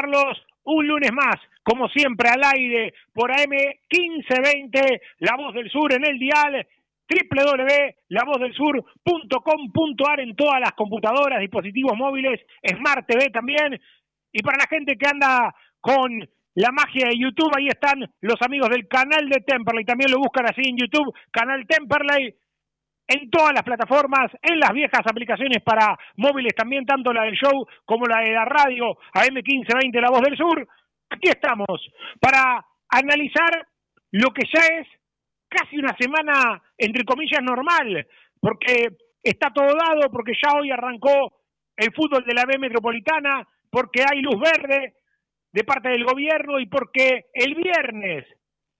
saludarlos un lunes más, como siempre, al aire por AM 1520, La Voz del Sur en el dial www.lavozdelsur.com.ar en todas las computadoras, dispositivos móviles, Smart TV también. Y para la gente que anda con la magia de YouTube, ahí están los amigos del canal de Temperley. También lo buscan así en YouTube, canal Temperley en todas las plataformas, en las viejas aplicaciones para móviles también, tanto la del show como la de la radio AM1520 La Voz del Sur. Aquí estamos para analizar lo que ya es casi una semana, entre comillas, normal, porque está todo dado, porque ya hoy arrancó el fútbol de la B Metropolitana, porque hay luz verde de parte del gobierno y porque el viernes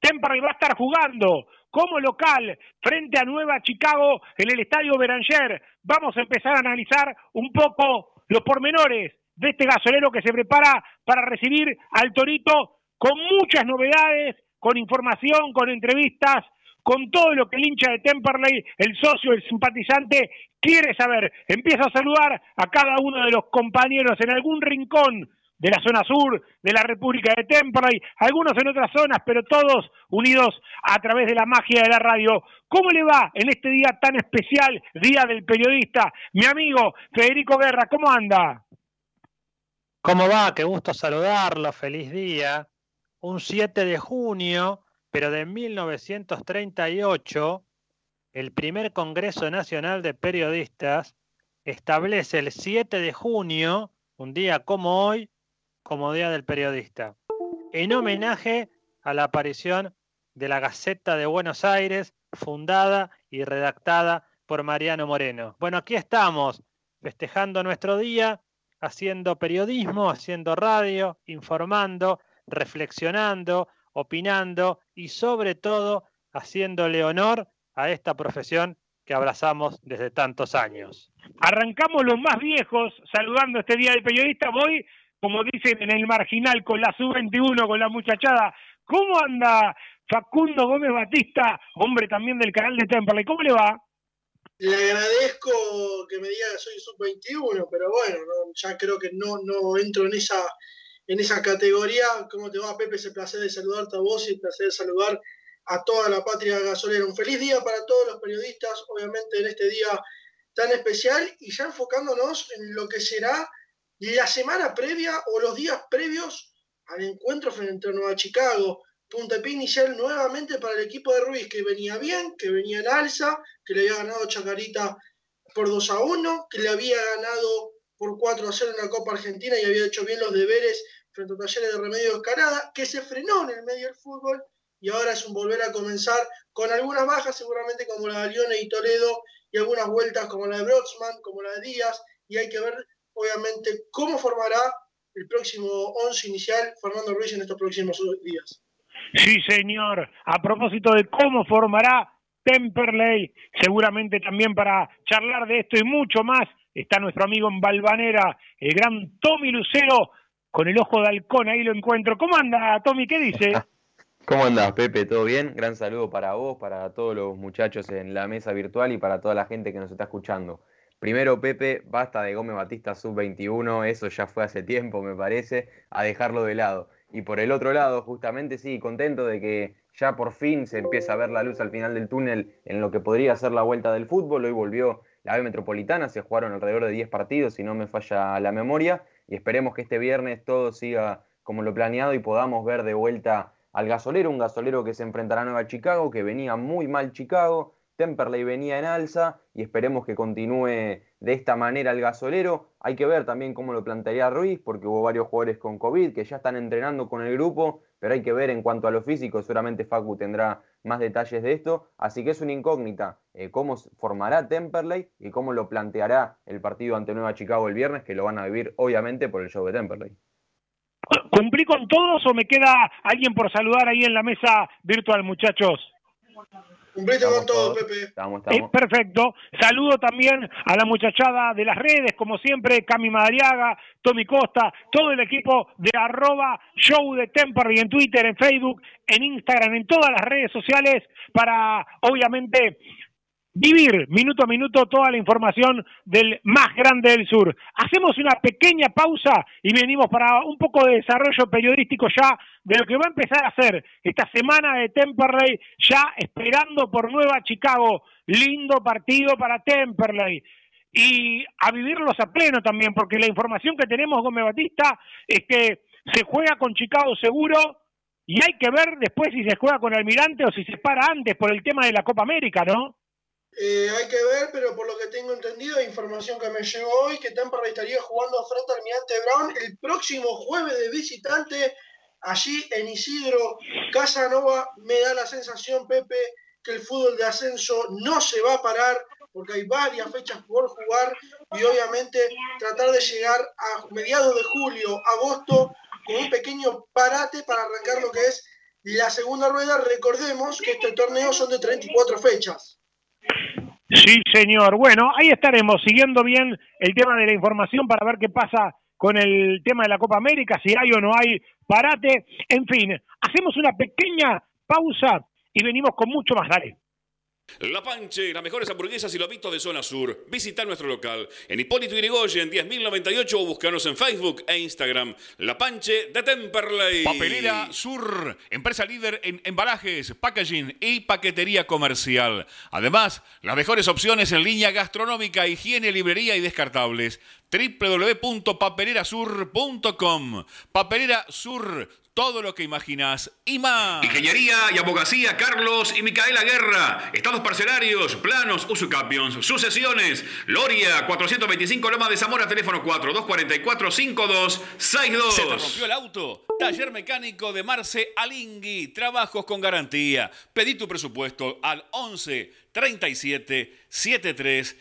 Temperley va a estar jugando como local frente a Nueva Chicago en el Estadio Beranger. Vamos a empezar a analizar un poco los pormenores de este gasolero que se prepara para recibir al Torito con muchas novedades, con información, con entrevistas, con todo lo que el hincha de Temperley, el socio, el simpatizante, quiere saber. Empiezo a saludar a cada uno de los compañeros en algún rincón de la zona sur de la República de Temperley, algunos en otras zonas, pero todos unidos a través de la magia de la radio. ¿Cómo le va en este día tan especial, Día del Periodista? Mi amigo Federico Guerra, ¿cómo anda? ¿Cómo va? Qué gusto saludarlo, feliz día. Un 7 de junio, pero de 1938, el primer Congreso Nacional de Periodistas establece el 7 de junio, un día como hoy, como Día del Periodista, en homenaje a la aparición de la Gaceta de Buenos Aires, fundada y redactada por Mariano Moreno. Bueno, aquí estamos, festejando nuestro día, haciendo periodismo, haciendo radio, informando, reflexionando, opinando y sobre todo haciéndole honor a esta profesión que abrazamos desde tantos años. Arrancamos los más viejos saludando este Día del Periodista. Voy como dicen en el marginal, con la sub-21, con la muchachada. ¿Cómo anda Facundo Gómez Batista, hombre también del canal de Temperley? ¿Cómo le va? Le agradezco que me diga que soy sub-21, pero bueno, ya creo que no, no entro en esa, en esa categoría. ¿Cómo te va, Pepe? Es el placer de saludarte a vos y el placer de saludar a toda la patria gasolera. Un feliz día para todos los periodistas, obviamente en este día tan especial y ya enfocándonos en lo que será la semana previa o los días previos al encuentro frente a Nueva Chicago. Puntapié inicial nuevamente para el equipo de Ruiz, que venía bien, que venía en alza, que le había ganado Chacarita por 2 a 1, que le había ganado por 4 a 0 en la Copa Argentina y había hecho bien los deberes frente a Talleres de Remedio Escalada, que se frenó en el medio del fútbol y ahora es un volver a comenzar con algunas bajas, seguramente como la de Lione y Toledo y algunas vueltas como la de Brodsman, como la de Díaz, y hay que ver, obviamente, cómo formará el próximo 11 inicial Fernando Ruiz en estos próximos días. Sí, señor. A propósito de cómo formará Temperley, seguramente también para charlar de esto y mucho más, está nuestro amigo en Balvanera, el gran Tommy Lucero, con el ojo de halcón, ahí lo encuentro. ¿Cómo anda, Tommy? ¿Qué dice? ¿Cómo andas, Pepe? ¿Todo bien? Gran saludo para vos, para todos los muchachos en la mesa virtual y para toda la gente que nos está escuchando. Primero, Pepe, basta de Gómez Batista sub-21, eso ya fue hace tiempo, me parece, a dejarlo de lado. Y por el otro lado, justamente sí, contento de que ya por fin se empieza a ver la luz al final del túnel en lo que podría ser la vuelta del fútbol. Hoy volvió la B Metropolitana, se jugaron alrededor de 10 partidos, si no me falla la memoria, y esperemos que este viernes todo siga como lo planeado y podamos ver de vuelta al gasolero, un gasolero que se enfrentará a Nueva Chicago, que venía muy mal Chicago, Temperley venía en alza y esperemos que continúe de esta manera el gasolero. Hay que ver también cómo lo plantearía Ruiz, porque hubo varios jugadores con COVID que ya están entrenando con el grupo, pero hay que ver en cuanto a lo físico, seguramente Facu tendrá más detalles de esto, así que es una incógnita eh, cómo formará Temperley y cómo lo planteará el partido ante Nueva Chicago el viernes, que lo van a vivir obviamente por el show de Temperley. ¿Cumplí con todos o me queda alguien por saludar ahí en la mesa virtual, muchachos? Cumpliste con todo, Pepe. Estamos, estamos. perfecto. Saludo también a la muchachada de las redes, como siempre, Cami Madariaga, Tommy Costa, todo el equipo de arroba show de Temperley en Twitter, en Facebook, en Instagram, en todas las redes sociales, para obviamente vivir minuto a minuto toda la información del más grande del sur. Hacemos una pequeña pausa y venimos para un poco de desarrollo periodístico ya de lo que va a empezar a hacer esta semana de Temperley, ya esperando por Nueva Chicago. Lindo partido para Temperley. Y a vivirlos a pleno también, porque la información que tenemos, Gómez Batista, es que se juega con Chicago seguro y hay que ver después si se juega con Almirante o si se para antes por el tema de la Copa América, ¿no? Eh, hay que ver, pero por lo que tengo entendido, información que me llegó hoy, que Temperley estaría jugando frente al Almirante Brown el próximo jueves de visitante, allí en Isidro Casanova. Me da la sensación, Pepe, que el fútbol de ascenso no se va a parar, porque hay varias fechas por jugar y obviamente tratar de llegar a mediados de julio, agosto, con un pequeño parate para arrancar lo que es la segunda rueda. Recordemos que este torneo son de 34 fechas. Sí, señor. Bueno, ahí estaremos siguiendo bien el tema de la información para ver qué pasa con el tema de la Copa América, si hay o no hay parate. En fin, hacemos una pequeña pausa y venimos con mucho más. Dale. La Panche, las mejores hamburguesas y lobitos de zona sur. Visita nuestro local en Hipólito Yrigoyen 10.098 o búscanos en Facebook e Instagram. La Panche de Temperley. Papelera Sur, empresa líder en embalajes, packaging y paquetería comercial. Además, las mejores opciones en línea gastronómica, higiene, librería y descartables www.papelerasur.com. Papelera Sur, todo lo que imaginas y más. Ingeniería y abogacía Carlos y Micaela Guerra. Estados parcelarios, planos, usucapions, sucesiones. Loria, 425 Loma de Zamora, teléfono 4244-5262. ¿Se te rompió el auto? Taller mecánico de Marce Alingui. Trabajos con garantía. Pedí tu presupuesto al 11 37 73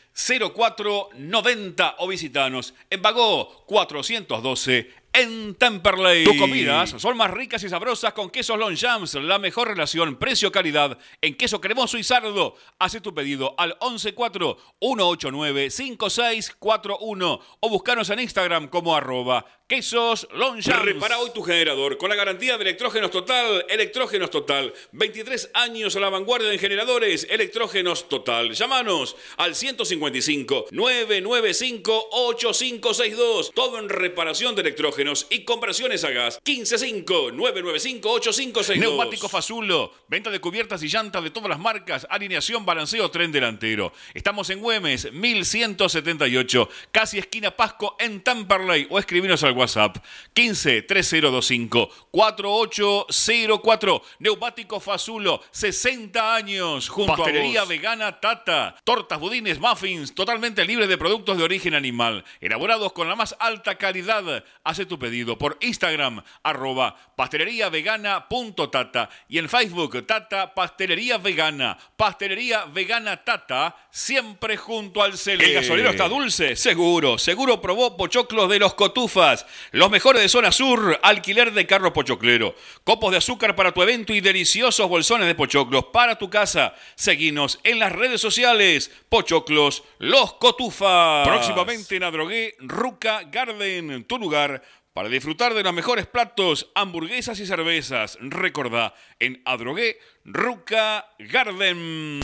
04 90 o visitanos en Bagó 412 en Temperley. Tus comidas son más ricas y sabrosas con quesos Jams, la mejor relación precio-calidad en queso cremoso y sardo. Haz tu pedido al 114-189-5641 o buscanos en Instagram como arroba quesos Longchamps. Repara hoy tu generador con la garantía de Electrógenos Total. Electrógenos Total. 23 años a la vanguardia en generadores. Electrógenos Total. Llámanos al 155-995-8562. Todo en reparación de electrógenos y conversiones a gas. 155-995-8562. Neumático Fazulo. Venta de cubiertas y llantas de todas las marcas. Alineación, balanceo, tren delantero. Estamos en Güemes, 1178. Casi esquina Pasco en Tamperley. O escribinos al WhatsApp 15 3025 4804. Neumático Fazulo, 60 años. Junto Pastelería Vegana Tata. Tortas, budines, muffins, totalmente libres de productos de origen animal. Elaborados con la más alta calidad. Hace tu pedido por Instagram, arroba pasteleriavegana.tata y en Facebook, Tata Pastelería Vegana. Pastelería Vegana Tata, siempre junto al cel. ¿El gasolero está dulce? Seguro. Seguro probó pochoclos de los cotufas. Los mejores de zona sur, alquiler de carro pochoclero. Copos de azúcar para tu evento y deliciosos bolsones de pochoclos para tu casa. Seguinos en las redes sociales. Pochoclos, los cotufas. Próximamente en Adrogué, Ruca Garden, tu lugar para disfrutar de los mejores platos, hamburguesas y cervezas. Recordá, en Adrogué, Ruca Garden.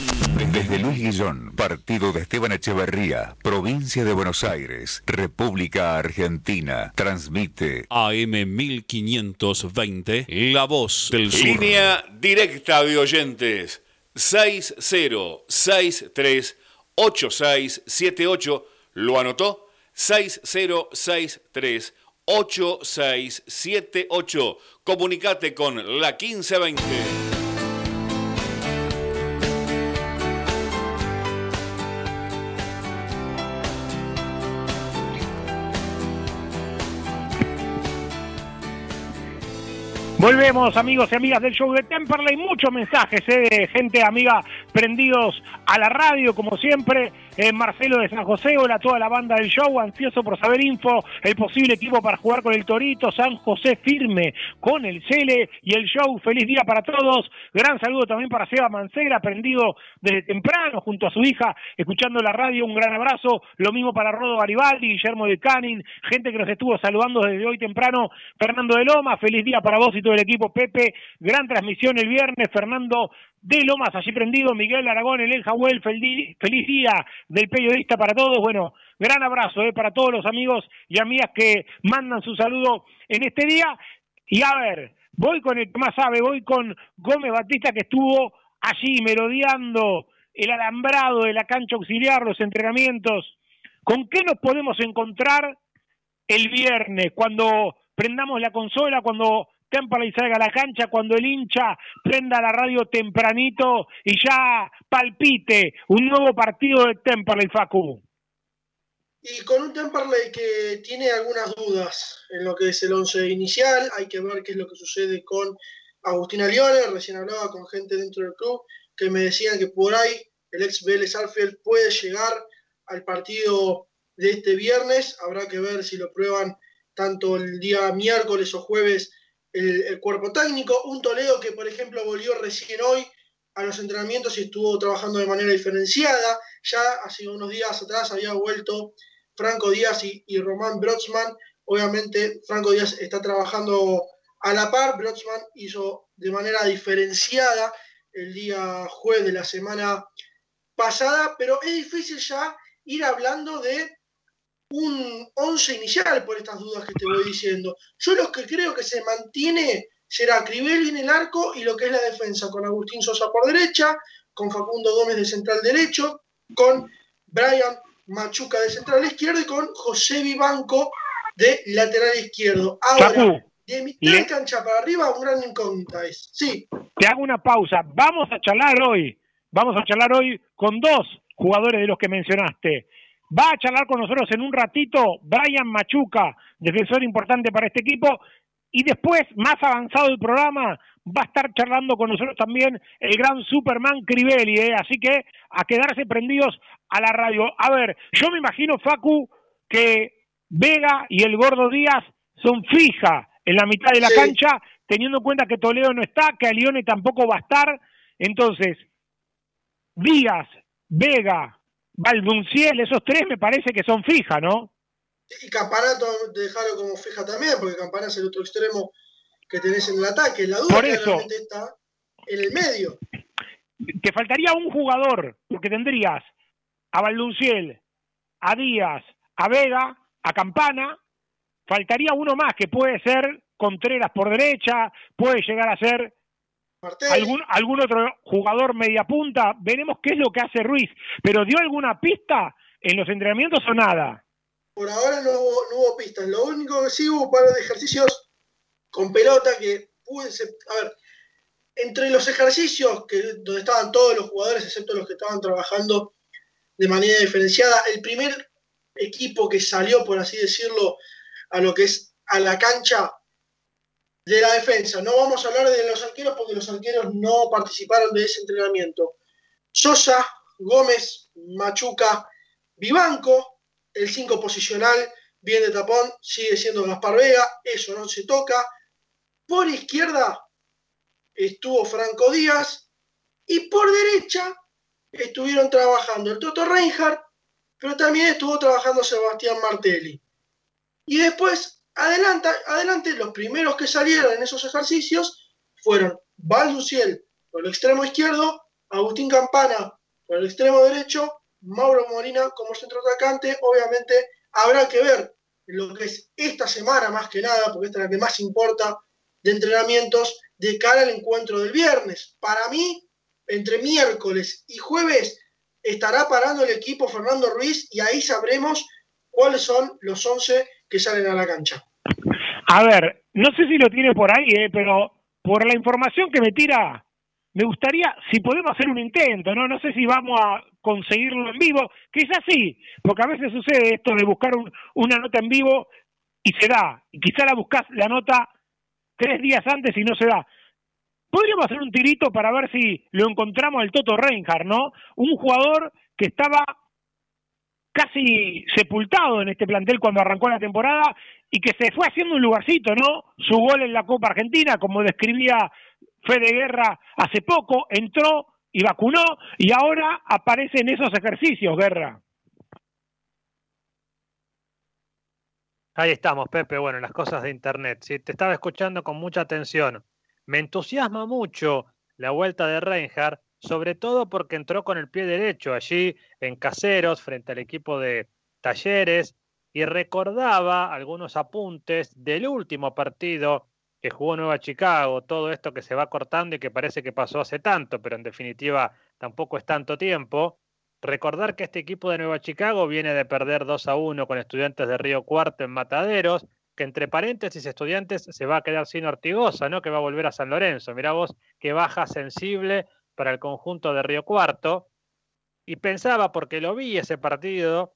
Desde Luis Guillón, partido de Esteban Echeverría, provincia de Buenos Aires, República Argentina, transmite AM 1520, La Voz del Sur. Línea directa de oyentes 6063 8678. ¿Lo anotó? 6063 8678. Comunicate con la 1520. Volvemos, amigos y amigas del show de Temperley. Muchos mensajes eh, de gente amiga prendidos a la radio, como siempre. Eh, Marcelo de San José, hola a toda la banda del show, ansioso por saber info, el posible equipo para jugar con el Torito, San José firme con el Cele y el show. Feliz día para todos. Gran saludo también para Seba Mancera, prendido desde temprano junto a su hija, escuchando la radio. Un gran abrazo. Lo mismo para Rodo Garibaldi, Guillermo de Canin, gente que nos estuvo saludando desde hoy temprano. Fernando de Loma, feliz día para vos y todo el equipo. Pepe, gran transmisión el viernes. Fernando de Lomas, allí prendido, Miguel Aragón, el Jahuel, feliz día del periodista para todos. Bueno, gran abrazo eh, para todos los amigos y amigas que mandan su saludo en este día. Y a ver, voy con el que más sabe, voy con Gómez Batista que estuvo allí merodeando el alambrado de la cancha auxiliar, los entrenamientos. ¿Con qué nos podemos encontrar el viernes cuando prendamos la consola, cuando Temperley salga a la cancha cuando el hincha prenda la radio tempranito y ya palpite un nuevo partido de Temperley, Facu. Y con un Temperley que tiene algunas dudas en lo que es el once inicial, hay que ver qué es lo que sucede con Agustín Alione, recién hablaba con gente dentro del club que me decían que por ahí el ex Vélez Arfield puede llegar al partido de este viernes, habrá que ver si lo prueban tanto el día miércoles o jueves el, cuerpo técnico. Un Toledo que, por ejemplo, volvió recién hoy a los entrenamientos y estuvo trabajando de manera diferenciada. Ya hace unos días atrás había vuelto Franco Díaz y, Román Brotsman. Obviamente, Franco Díaz está trabajando a la par. Brotsman hizo de manera diferenciada el día jueves de la semana pasada, pero es difícil ya ir hablando de un 11 inicial por estas dudas que te voy diciendo. Yo lo que creo que se mantiene será Crivelli en el arco y lo que es la defensa, con Agustín Sosa por derecha, con Facundo Gómez de central derecho, con Brian Machuca de central izquierdo y con José Vivanco de lateral izquierdo. Ahora, de mitad de cancha para arriba, un gran incógnita es. Sí. Te hago una pausa. Vamos a charlar hoy. Vamos a charlar hoy con dos jugadores de los que mencionaste. Va a charlar con nosotros en un ratito Brian Machuca, defensor importante para este equipo. Y después, más avanzado el programa, va a estar charlando con nosotros también el gran Superman Crivelli. ¿eh? Así que a quedarse prendidos a la radio. A ver, yo me imagino, Facu, que Vega y el Gordo Díaz son fija en la mitad de la cancha, teniendo en cuenta que Toledo no está, que Alione tampoco va a estar. Entonces, Díaz, Vega, Valdunciel, esos tres me parece que son fijas, ¿no? Y Campanato dejarlo como fija también, porque Campana es el otro extremo que tenés en el ataque. La duda Por eso, está en el medio. Te faltaría un jugador, porque tendrías a Valdunciel, a Díaz, a Vega, a Campana, faltaría uno más que puede ser Contreras por derecha, puede llegar a ser algún, algún otro jugador media punta, veremos qué es lo que hace Ruiz, pero dio alguna pista en los entrenamientos o nada. por ahora no hubo, no hubo pistas. Lo único que sí hubo un par de ejercicios con pelota que pude. A ver, entre los ejercicios que, donde estaban todos los jugadores, excepto los que estaban trabajando de manera diferenciada, el primer equipo que salió, por así decirlo, a lo que es a la cancha de la defensa. No vamos a hablar de los arqueros porque los arqueros no participaron de ese entrenamiento. Sosa, Gómez, Machuca, Vivanco, el 5 posicional, bien de tapón, sigue siendo Gaspar Vega, eso no se toca. Por izquierda estuvo Franco Díaz y por derecha estuvieron trabajando el Toto Reinhardt, pero también estuvo trabajando Sebastián Martelli. Y después, adelante, adelante los primeros que salieron en esos ejercicios fueron Valduciel por el extremo izquierdo, Agustín Campana por el extremo derecho, Mauro Molina como centro atacante. Obviamente habrá que ver lo que es esta semana más que nada, porque esta es la que más importa de entrenamientos de cara al encuentro del viernes. Para mí, entre miércoles y jueves estará parando el equipo Fernando Ruiz y ahí sabremos cuáles son los 11 salen a la cancha. A ver, no sé si lo tiene por ahí, eh, pero por la información que me tira, me gustaría, si podemos hacer un intento, ¿no? No sé si vamos a conseguirlo en vivo, quizás sí, porque a veces sucede esto de buscar una nota en vivo y se da, y quizá la buscas la nota tres días antes y no se da. Podríamos hacer un tirito para ver si lo encontramos al Toto Reinhardt, ¿no? Un jugador que estaba casi sepultado en este plantel cuando arrancó la temporada y que se fue haciendo un lugarcito, ¿no? Su gol en la Copa Argentina, como describía Fede Guerra hace poco, entró y vacunó y ahora aparece en esos ejercicios, Guerra. Ahí estamos, Pepe. Bueno, las cosas de Internet. Sí, te estaba escuchando con mucha atención. Me entusiasma mucho la vuelta de Reinhardt, sobre todo porque entró con el pie derecho allí en Caseros frente al equipo de Talleres y recordaba algunos apuntes del último partido que jugó Nueva Chicago, todo esto que se va cortando y que parece que pasó hace tanto, pero en definitiva tampoco es tanto tiempo. Recordar que este equipo de Nueva Chicago viene de perder 2 a 1 con estudiantes de Río Cuarto en Mataderos, que entre paréntesis estudiantes se va a quedar sin Ortigosa, ¿no? Que va a volver a San Lorenzo. Mirá vos qué baja sensible para el conjunto de Río Cuarto. Y pensaba, porque lo vi ese partido,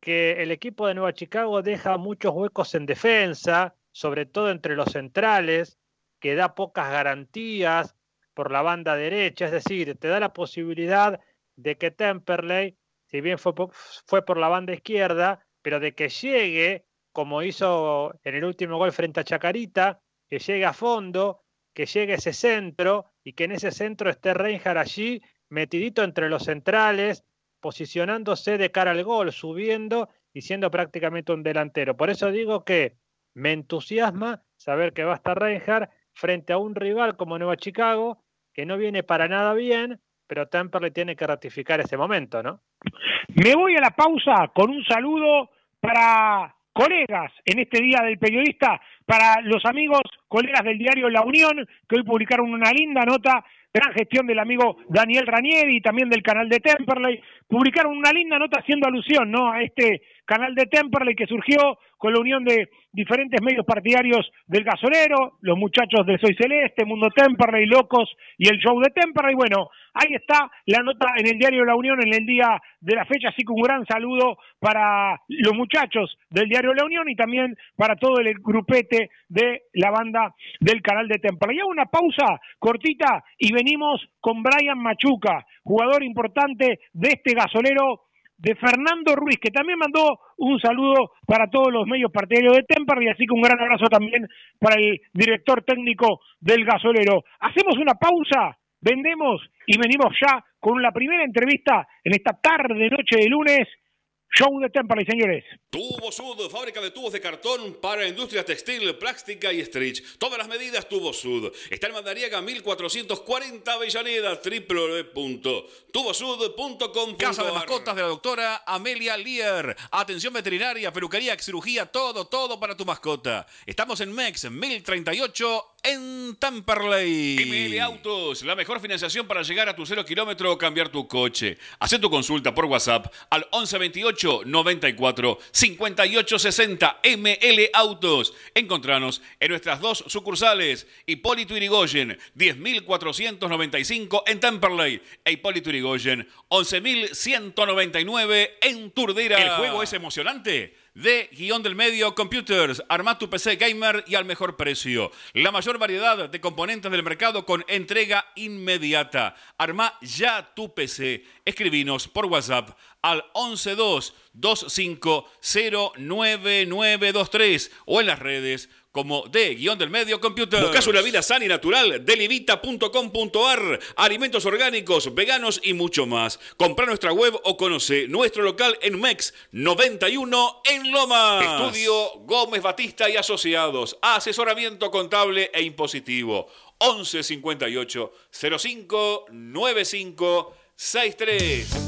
que el equipo de Nueva Chicago deja muchos huecos en defensa, sobre todo entre los centrales, que da pocas garantías por la banda derecha, es decir, te da la posibilidad de que Temperley, si bien fue fue por la banda izquierda, pero de que llegue, como hizo en el último gol frente a Chacarita, que llegue a fondo, que llegue ese centro y que en ese centro esté Reinhardt allí, metidito entre los centrales, posicionándose de cara al gol, subiendo y siendo prácticamente un delantero. Por eso digo que me entusiasma saber que va a estar Reinhardt frente a un rival como Nueva Chicago, que no viene para nada bien, pero le tiene que ratificar ese momento, ¿no? Me voy a la pausa con un saludo para colegas en este día del periodista, para los amigos, colegas del diario La Unión, que hoy publicaron una linda nota, gran gestión del amigo Daniel Ranieri y también del canal de Temperley, publicaron una linda nota haciendo alusión ¿no? a este canal de Temperley que surgió con la unión de diferentes medios partidarios del gasolero, los muchachos de Soy Celeste, Mundo Temperley, Locos y el show de Temperley. Bueno, ahí está la nota en el diario La Unión en el día de la fecha, así que un gran saludo para los muchachos del diario La Unión y también para todo el grupete de la banda del canal de Temperley. hago una pausa cortita y venimos con Brian Machuca, jugador importante de este gasolero de Fernando Ruiz, que también mandó un saludo para todos los medios partidarios de Temper y así que un gran abrazo también para el director técnico del gasolero. Hacemos una pausa, vendemos y venimos ya con la primera entrevista en esta tarde, noche de lunes Show de Temperley, señores. Tubo Sud, fábrica de tubos de cartón para industria textil, plástica y stretch. Todas las medidas Tubo Sud. Está en Mandariega 1440 Avellaneda, www.tubosud.com. Casa de mascotas de la doctora Amelia Lear. Atención veterinaria, peluquería, cirugía, todo, todo para tu mascota. Estamos en MEX 1038 en Tamperley. ML Autos, la mejor financiación para llegar a tu cero kilómetro o cambiar tu coche. Haz tu consulta por WhatsApp al 1128 94 58 60 ML Autos. Encontranos en nuestras dos sucursales, Hipólito Irigoyen, 10.495 en Temperley e Hipólito Irigoyen, 11.199 en Turdera. El juego es emocionante de guion del medio Computers. Arma tu PC gamer y al mejor precio. La mayor variedad de componentes del mercado con entrega inmediata. Arma ya tu PC. Escribinos por WhatsApp al 112-2509-923 o en las redes como de guion del medio computer. Buscas una vida sana y natural, delivita.com.ar, alimentos orgánicos, veganos y mucho más. Compra nuestra web o conoce nuestro local en MEX 91 en Loma. Estudio Gómez Batista y Asociados, asesoramiento contable e impositivo. 11 58 05 95 63.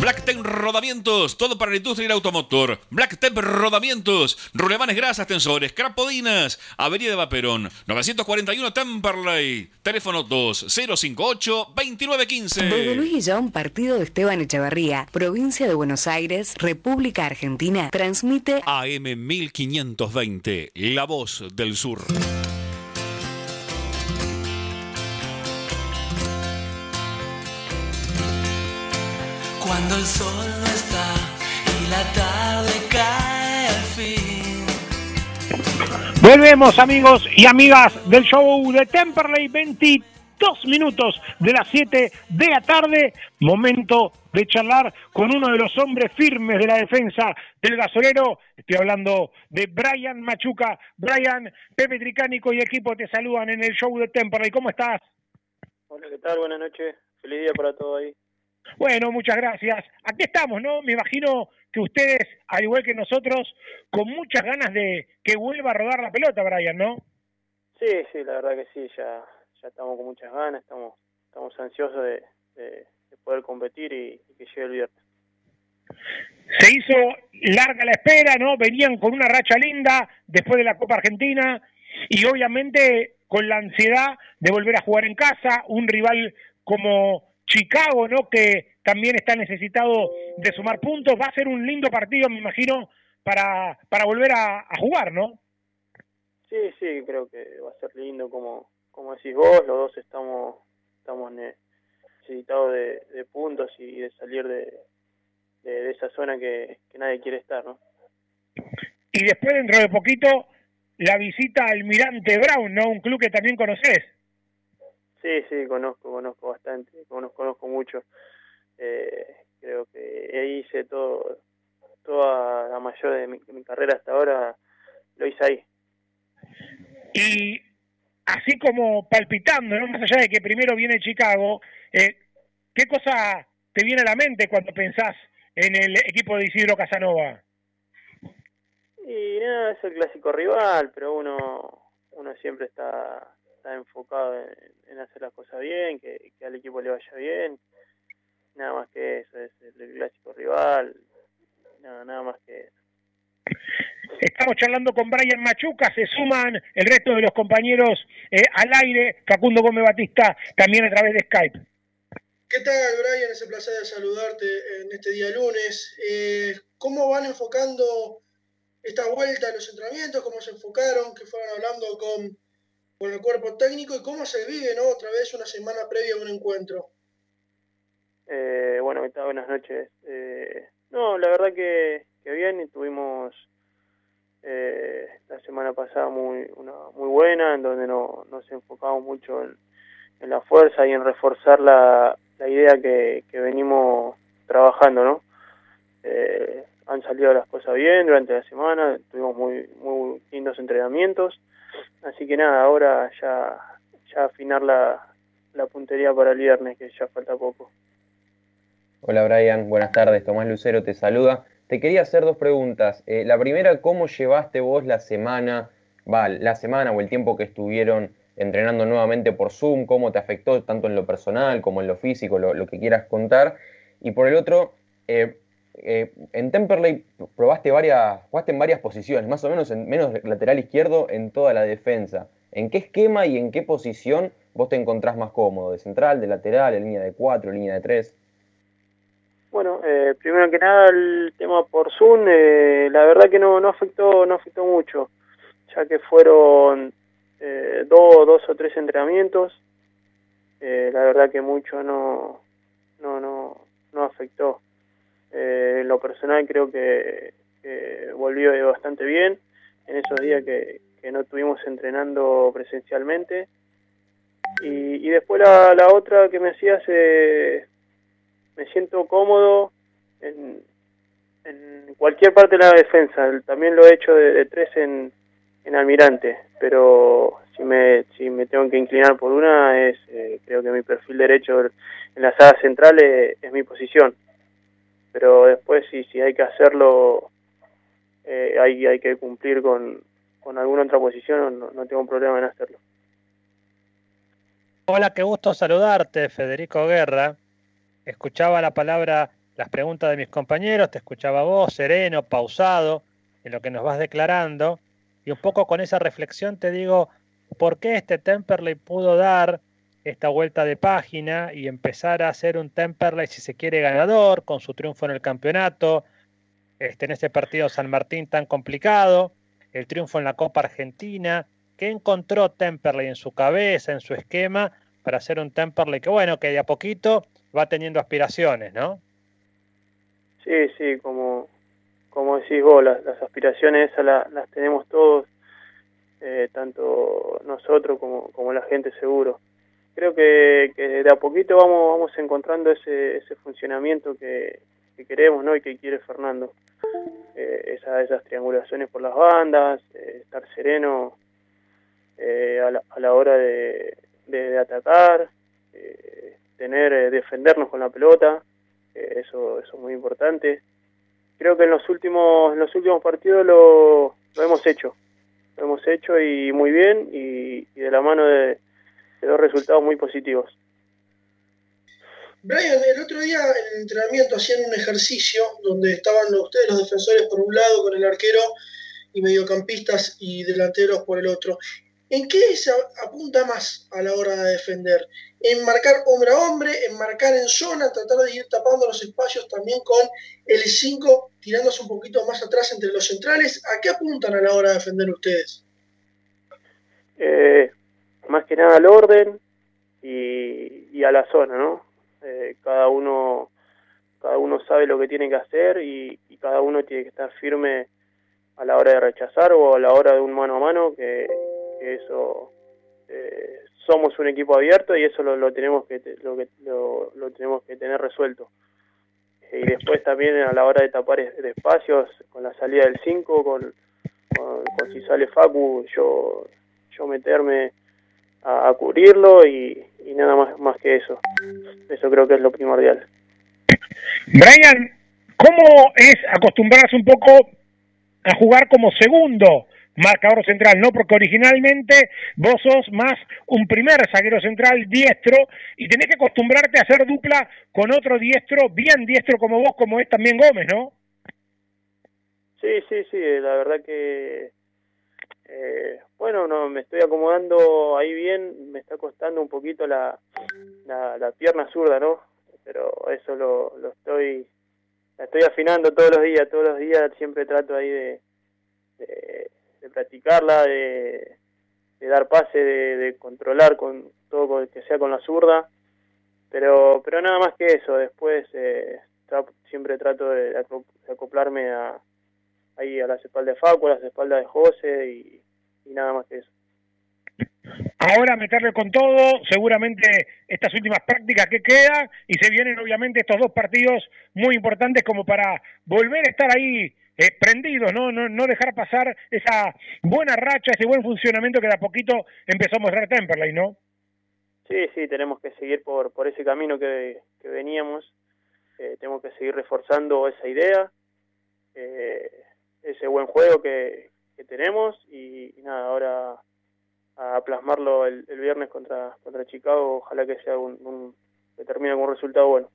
Blacktep Rodamientos, todo para la industria del automotor. Blacktep Rodamientos, rulemanes grasas, tensores, crapodinas. Avenida Vaperón, 941 Temperley. Teléfono 2058-2915. Desde Luis Guillón, partido de Esteban Echeverría, provincia de Buenos Aires, República Argentina, transmite AM 1520, La Voz del Sur. Cuando el sol no está y la tarde cae al fin. Volvemos amigos y amigas del show de Temperley 22 minutos de las 7 de la tarde. Momento de charlar con uno de los hombres firmes de la defensa del gasolero. Estoy hablando de Brian Machuca. Brian, Pepe Tricánico y equipo te saludan en el show de Temperley. ¿Cómo estás? Hola, ¿qué tal? Buenas noches. Feliz día para todos ahí. Bueno, muchas gracias. Aquí estamos, ¿no? Me imagino que ustedes, al igual que nosotros, con muchas ganas de que vuelva a rodar la pelota, Brian, ¿no? Sí, sí, la verdad que sí, ya, ya estamos con muchas ganas, estamos, estamos ansiosos de, de, de poder competir y, y, que llegue el viernes. Se hizo larga la espera, ¿no? Venían con una racha linda después de la Copa Argentina y obviamente con la ansiedad de volver a jugar en casa, un rival como Chicago, ¿no? Que también está necesitado de sumar puntos. Va a ser un lindo partido, me imagino, para, para volver a, a jugar, ¿no? Sí, sí, creo que va a ser lindo, como, como decís vos, los dos estamos, estamos necesitados de, de puntos y de salir de, de, de esa zona que, que, nadie quiere estar, ¿no? Y después, dentro de poquito, la visita al Mirante Brown, ¿no? Un club que también conoces. Sí, sí, conozco, conozco bastante, conozco, conozco mucho. Eh, creo que ahí hice todo, toda la mayor de mi, de mi, carrera hasta ahora, lo hice ahí. Y así como palpitando, ¿no? más allá de que primero viene Chicago, eh, ¿qué cosa te viene a la mente cuando pensás en el equipo de Isidro Casanova? Y nada, no, es el clásico rival, pero uno, uno siempre está está enfocado en, en, hacer las cosas bien, que, que, al equipo le vaya bien. Nada más que eso, es el clásico rival, nada, nada más que eso. Estamos charlando con Brian Machuca, se suman el resto de los compañeros eh, al aire, Facundo Gómez Batista también a través de Skype. ¿Qué tal, Brian? Es un placer de saludarte en este día lunes. Eh, ¿Cómo van enfocando esta vuelta a los entrenamientos? ¿Cómo se enfocaron? ¿Qué fueron hablando con con el cuerpo técnico y cómo se vive, ¿no? Otra vez una semana previa a un encuentro. Eh, bueno, buenas noches. Eh, no, la verdad que, que bien y tuvimos eh, la semana pasada muy una muy buena, en donde no, nos enfocamos mucho en, en la fuerza y en reforzar la, la idea que, que venimos trabajando, ¿no? Eh, han salido las cosas bien durante la semana, tuvimos muy, muy lindos entrenamientos Así que nada, ahora ya, ya afinar la, la puntería para el viernes, que ya falta poco. Hola Brian, buenas tardes, Tomás Lucero te saluda. Te quería hacer dos preguntas. Eh, la primera, ¿cómo llevaste vos la semana va, la semana o el tiempo que estuvieron entrenando nuevamente por Zoom, cómo te afectó tanto en lo personal como en lo físico, lo, que quieras contar. Y por el otro, eh, eh, en Temperley probaste varias, jugaste en varias posiciones, más o menos en menos lateral izquierdo en toda la defensa. ¿En qué esquema y en qué posición vos te encontrás más cómodo? ¿De central, de lateral, en línea de cuatro, línea de tres? Bueno, eh, primero que nada el tema por Zoom, eh, la verdad que no, no afectó, no afectó mucho, ya que fueron eh, dos, dos o tres entrenamientos, la verdad que mucho no, no, no, no afectó. En lo personal creo que, volvió bastante bien en esos días que, no estuvimos entrenando presencialmente. Y, y después la, la otra que me hacías, eh, me siento cómodo en, en cualquier parte de la defensa. También lo he hecho de, tres en, en Almirante, pero si me, si me tengo que inclinar por una, es eh, creo que mi perfil derecho en la sala central es, mi posición. Pero después, si, si hay que hacerlo, eh, hay, hay que cumplir con, con alguna otra posición, no, no tengo problema en hacerlo. Hola, qué gusto saludarte, Federico Guerra escuchaba la palabra, las preguntas de mis compañeros, te escuchaba vos, sereno, pausado, en lo que nos vas declarando, y un poco con esa reflexión te digo, ¿por qué este Temperley pudo dar esta vuelta de página y empezar a hacer un Temperley, si se quiere, ganador, con su triunfo en el campeonato, este, en este partido San Martín tan complicado, el triunfo en la Copa Argentina, ¿qué encontró Temperley en su cabeza, en su esquema, para hacer un Temperley que, bueno, que de a poquito va teniendo aspiraciones, ¿no? Sí, sí, como, como decís vos, las, aspiraciones esas las, tenemos todos, eh, tanto nosotros como, como la gente seguro. Creo que, que de a poquito vamos, vamos encontrando ese, ese funcionamiento que, queremos ¿no? y que quiere Fernando. Eh, esas triangulaciones por las bandas, eh, estar sereno a la, a, la, hora de, de, atacar, tener, eh, defendernos con la pelota, eso, eso es muy importante. Creo que en los últimos, en los últimos partidos lo, lo hemos hecho, lo hemos hecho y muy bien y, de la mano de, dos resultados muy positivos. Brian, el otro día en el entrenamiento hacían un ejercicio donde estaban ustedes los defensores por un lado con el arquero y mediocampistas y delanteros por el otro. ¿En qué se apunta más a la hora de defender? ¿En marcar hombre a hombre? ¿En marcar en zona? ¿Tratar de ir tapando los espacios también con el 5 tirándose un poquito más atrás entre los centrales? ¿A qué apuntan a la hora de defender ustedes? Eh, más que nada al orden y, a la zona, ¿no? Eh, cada uno cada uno sabe lo que tiene que hacer y, y cada uno tiene que estar firme a la hora de rechazar o a la hora de un mano a mano que eso eh, somos un equipo abierto y eso lo, tenemos que lo, lo, tenemos que tener resuelto eh, y después también a la hora de tapar espacios con la salida del 5 con, con, si sale Facu yo yo meterme a, cubrirlo y, y, nada más más que eso. Eso creo que es lo primordial. Brian cómo es acostumbrarse un poco a jugar como segundo marcador central, no porque originalmente vos sos más un primer zaguero central diestro y tenés que acostumbrarte a hacer dupla con otro diestro, bien diestro como vos, como es también Gómez, ¿no? Sí, sí, sí, la verdad que eh, bueno, no, me estoy acomodando ahí bien, me está costando un poquito la, la, pierna zurda, ¿no? Pero eso lo, lo estoy, la estoy afinando todos los días, todos los días siempre trato ahí de de practicarla, de, dar pase, de, controlar con todo que sea con la zurda, pero pero nada más que eso. Después eh, siempre trato de, acoplarme a ahí a las espaldas de Facu, a las espaldas de José y, nada más que eso. Ahora meterle con todo, seguramente estas últimas prácticas que quedan y se vienen obviamente estos dos partidos muy importantes como para volver a estar ahí eh, prendidos, ¿no? ¿no? No dejar pasar esa buena racha, ese buen funcionamiento que de a poquito empezó a mostrar Temperley, ¿no? Sí, sí, tenemos que seguir por, por ese camino que, que veníamos, eh, tenemos que seguir reforzando esa idea, eh, ese buen juego que, que, tenemos y, nada, ahora a plasmarlo el, viernes contra, contra Chicago, ojalá que sea un, que termine con un resultado bueno.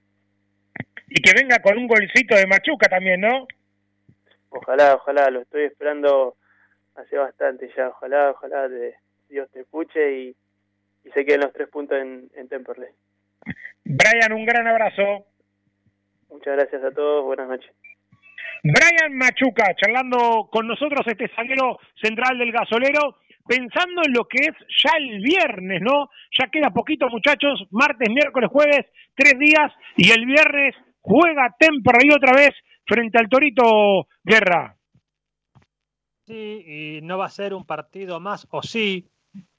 Y que venga con un golcito de Machuca también, ¿no? Ojalá, ojalá, lo estoy esperando hace bastante ya, ojalá, ojalá Dios te escuche y, y se queden los tres puntos en, en Temperley. Brian, un gran abrazo. Muchas gracias a todos, buenas noches. Brian Machuca, charlando con nosotros, este zaguero central del gasolero, pensando en lo que es ya el viernes, ¿no? Ya queda poquito, muchachos, martes, miércoles, jueves, tres días, y el viernes juega Temperley otra vez frente al Torito Guerra. Sí, y no va a ser un partido más, o sí,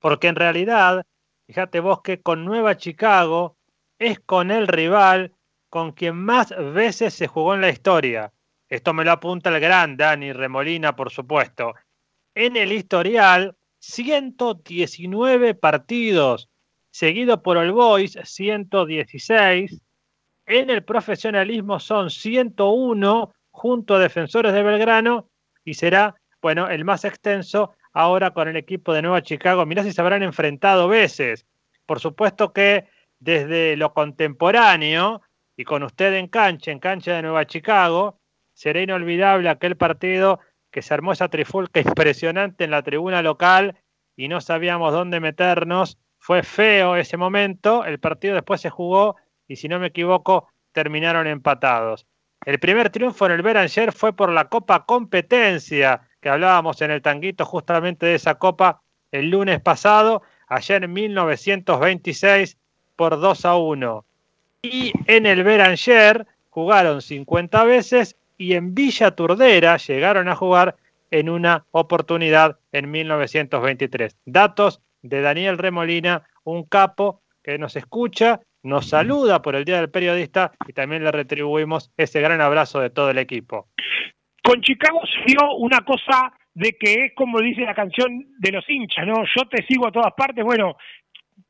porque en realidad, fíjate vos que con Nueva Chicago es con el rival con quien más veces se jugó en la historia. Esto me lo apunta el gran Dani Remolina, por supuesto. En el historial, 119 partidos, seguido por el Boys, 116. En el profesionalismo son 101 junto a Defensores de Belgrano y será, bueno, el más extenso ahora con el equipo de Nueva Chicago. Mirá si se habrán enfrentado veces. Por supuesto que desde lo contemporáneo y con usted en cancha, en cancha de Nueva Chicago, será inolvidable aquel partido que se armó esa trifulca impresionante en la tribuna local y no sabíamos dónde meternos. Fue feo ese momento, el partido después se jugó y si no me equivoco terminaron empatados. El primer triunfo en el Beranger fue por la Copa Competencia, que hablábamos en el tanguito justamente de esa copa el lunes pasado, ayer en 1926 por 2 a 1. Y en el Beranger jugaron 50 veces y en Villa Turdera llegaron a jugar en una oportunidad en 1923. Datos de Daniel Remolina, un capo que nos escucha, nos saluda por el Día del Periodista y también le retribuimos ese gran abrazo de todo el equipo. Con Chicago se dio una cosa de que es como dice la canción de los hinchas, ¿no? Yo te sigo a todas partes. Bueno,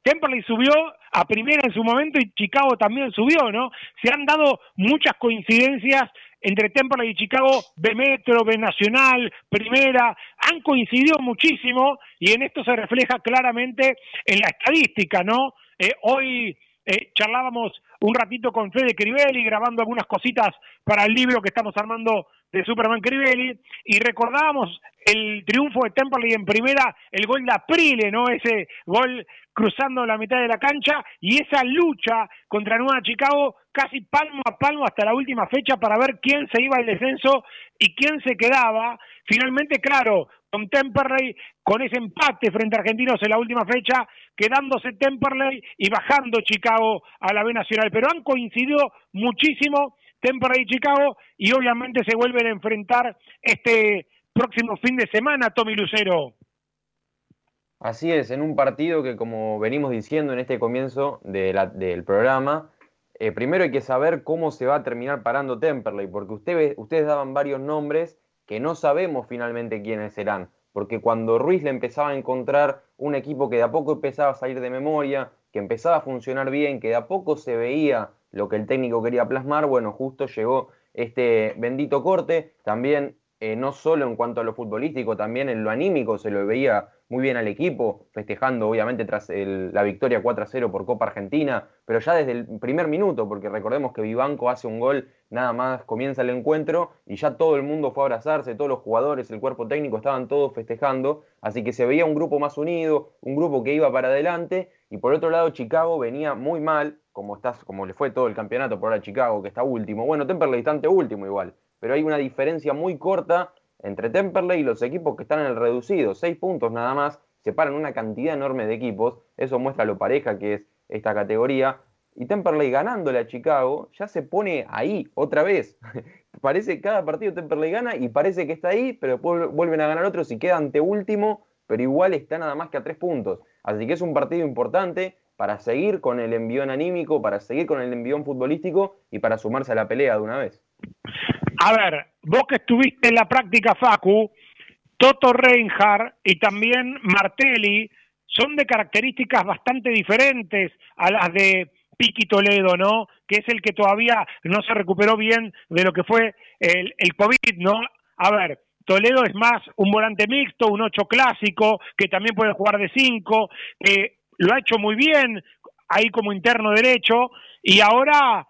Temperley subió a primera en su momento y Chicago también subió, ¿no? Se han dado muchas coincidencias entre Temperley y Chicago, B Metro, B Nacional, Primera, han coincidido muchísimo y en esto se refleja claramente en la estadística, ¿no? Eh, hoy eh, charlábamos un ratito con Fede Crivelli, grabando algunas cositas para el libro que estamos armando de Superman Crivelli, y recordábamos el triunfo de Temperley en primera, el gol de Aprile, ¿no? Ese gol cruzando la mitad de la cancha, y esa lucha contra Nueva Chicago casi palmo a palmo hasta la última fecha para ver quién se iba al descenso y quién se quedaba. Finalmente, claro, con Temperley, con ese empate frente a Argentinos en la última fecha, quedándose Temperley y bajando Chicago a la B Nacional. Pero han coincidido muchísimo Temperley y Chicago y obviamente se vuelven a enfrentar este próximo fin de semana, Tommy Lucero. Así es, en un partido que como venimos diciendo en este comienzo del programa, eh, primero hay que saber cómo se va a terminar parando Temperley, porque ustedes daban varios nombres que no sabemos finalmente quiénes serán, porque cuando Ruiz le empezaba a encontrar un equipo que de a poco empezaba a salir de memoria, que empezaba a funcionar bien, que de a poco se veía lo que el técnico quería plasmar, bueno, justo llegó este bendito corte, también eh, no solo en cuanto a lo futbolístico, también en lo anímico se lo veía muy bien al equipo, festejando obviamente tras la victoria 4 a 0 por Copa Argentina, pero ya desde el primer minuto, porque recordemos que Vivanco hace un gol, nada más comienza el encuentro y ya todo el mundo fue a abrazarse, todos los jugadores, el cuerpo técnico estaban todos festejando, así que se veía un grupo más unido, un grupo que iba para adelante y por otro lado Chicago venía muy mal, como, estás, como le fue todo el campeonato por ahora Chicago, que está último, bueno, Temperley está ante último igual, pero hay una diferencia muy corta entre Temperley y los equipos que están en el reducido, seis puntos nada más, separan una cantidad enorme de equipos, eso muestra lo pareja que es esta categoría, y Temperley ganándole a Chicago ya se pone ahí otra vez. parece que cada partido Temperley gana y parece que está ahí, pero después vuelven a ganar otros y queda ante último, pero igual está nada más que a tres puntos. Así que es un partido importante para seguir con el envión anímico, para seguir con el envión futbolístico y para sumarse a la pelea de una vez. A ver, vos que estuviste en la práctica, Facu, Toto Reinhardt y también Martelli son de características bastante diferentes a las de Piqui Toledo, ¿no? Que es el que todavía no se recuperó bien de lo que fue el, el COVID, ¿no? A ver, Toledo es más un volante mixto, un 8 clásico, que también puede jugar de 5, que lo ha hecho muy bien ahí como interno derecho, y ahora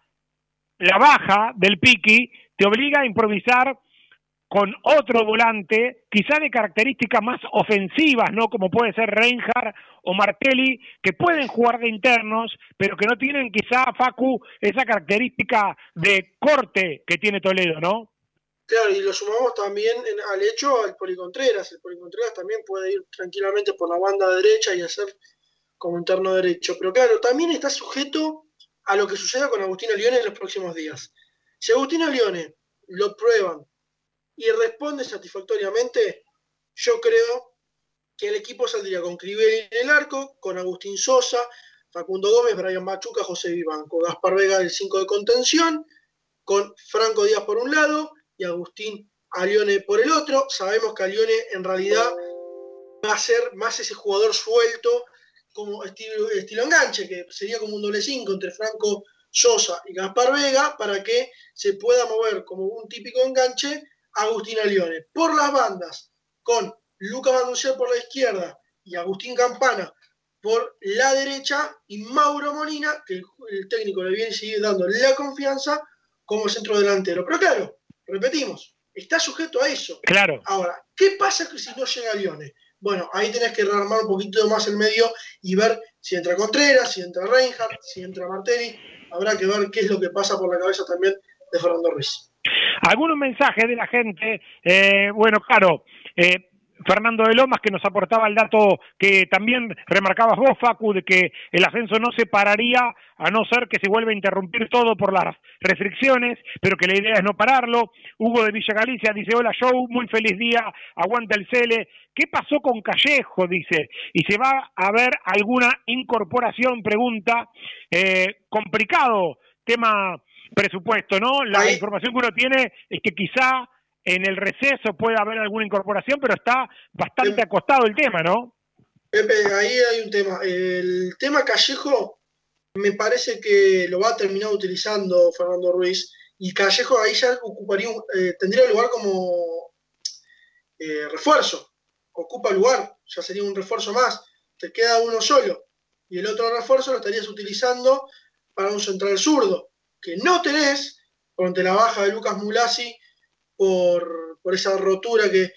la baja del Piqui te obliga a improvisar con otro volante, quizá de características más ofensivas, ¿no? Como puede ser Reinhardt o Martelli, que pueden jugar de internos, pero que no tienen quizá, Facu, esa característica de corte que tiene Toledo, ¿no? Claro, y lo sumamos también al hecho al Policontreras. El Policontreras también puede ir tranquilamente por la banda derecha y hacer como interno derecho. Pero claro, también está sujeto a lo que suceda con Agustín Leone en los próximos días. Si Agustín Leone lo prueban y responde satisfactoriamente, yo creo que el equipo saldría con Crivelli en el arco, con Agustín Sosa, Facundo Gómez, Brian Machuca, José Vivanco, Gaspar Vega el 5 de contención, con Franco Díaz por un lado y Agustín Alione por el otro. Sabemos que Alione en realidad va a ser más ese jugador suelto como estilo, estilo enganche, que sería como un doble 5 entre Franco Sosa y Gaspar Vega para que se pueda mover como un típico enganche Agustín Alione. Por las bandas, con Lucas Manuncial por la izquierda y Agustín Campana por la derecha y Mauro Molina, que el, técnico le viene seguir dando la confianza como centro delantero. Pero claro, repetimos, está sujeto a eso. Claro. Ahora, ¿qué pasa si no llega Lione? Bueno, ahí tenés que rearmar un poquito más el medio y ver si entra Contreras, si entra Reinhardt, si entra Martelli. Habrá que ver qué es lo que pasa por la cabeza también de Fernando Ruiz. Algunos mensajes de la gente, eh, bueno, claro, eh, Fernando de Lomas que nos aportaba el dato que también remarcabas vos, Facu, de que el ascenso no se pararía a no ser que se vuelva a interrumpir todo por las restricciones, pero que la idea es no pararlo. Hugo de Villa Galicia dice, hola Show, muy feliz día, aguanta el Cele. ¿Qué pasó con Callejo? Dice, y se va a ver alguna incorporación, pregunta. Eh, complicado tema presupuesto, ¿no? La información que uno tiene es que quizá en el receso puede haber alguna incorporación, pero está bastante acostado el tema, ¿no? Pepe, ahí hay un tema. El tema Callejo me parece que lo va a terminar utilizando Fernando Ruiz y Callejo ahí ya ocuparía, eh, tendría lugar como eh, refuerzo, ocupa lugar, ya sería un refuerzo más, te queda uno solo y el otro refuerzo lo estarías utilizando para un central zurdo que no tenés, ante la baja de Lucas Mulasi por, esa rotura que,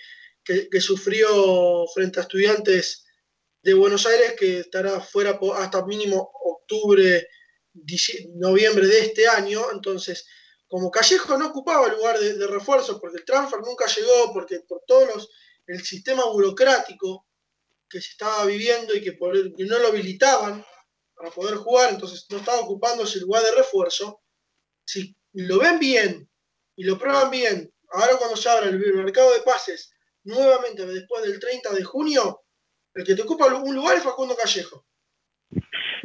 sufrió frente a estudiantes de Buenos Aires, que estará fuera hasta mínimo octubre, noviembre de este año. Entonces, como Callejo no ocupaba lugar de, refuerzo, porque el transfer nunca llegó, porque por todos el sistema burocrático que se estaba viviendo y que, que no lo habilitaban para poder jugar, entonces no estaba ocupando ese lugar de refuerzo, si lo ven bien y lo prueban bien, ahora cuando se abra el mercado de pases nuevamente después del 30 de junio, el que te ocupa un lugar es Facundo Callejo.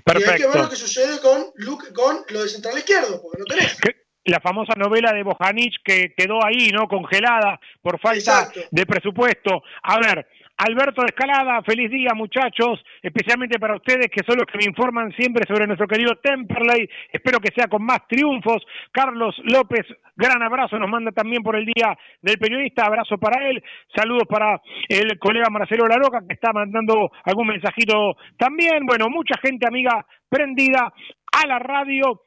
Perfecto. Y hay que ver lo que sucede con, Luke, con lo de central izquierdo, porque no tenés. La famosa novela de Bojanic que quedó ahí, ¿no? Congelada por falta de presupuesto. A ver, Alberto de Escalada, feliz día muchachos, especialmente para ustedes que son los que me informan siempre sobre nuestro querido Temperley, espero que sea con más triunfos. Carlos López, gran abrazo, nos manda también por el día del periodista, abrazo para él, saludos para el colega Marcelo Laroca que está mandando algún mensajito también, bueno, mucha gente amiga prendida a la radio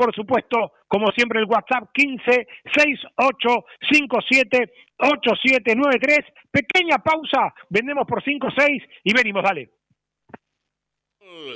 por supuesto, como siempre, el WhatsApp 15 68 57 8793. Pequeña pausa, vendemos por 5 6 y venimos, dale.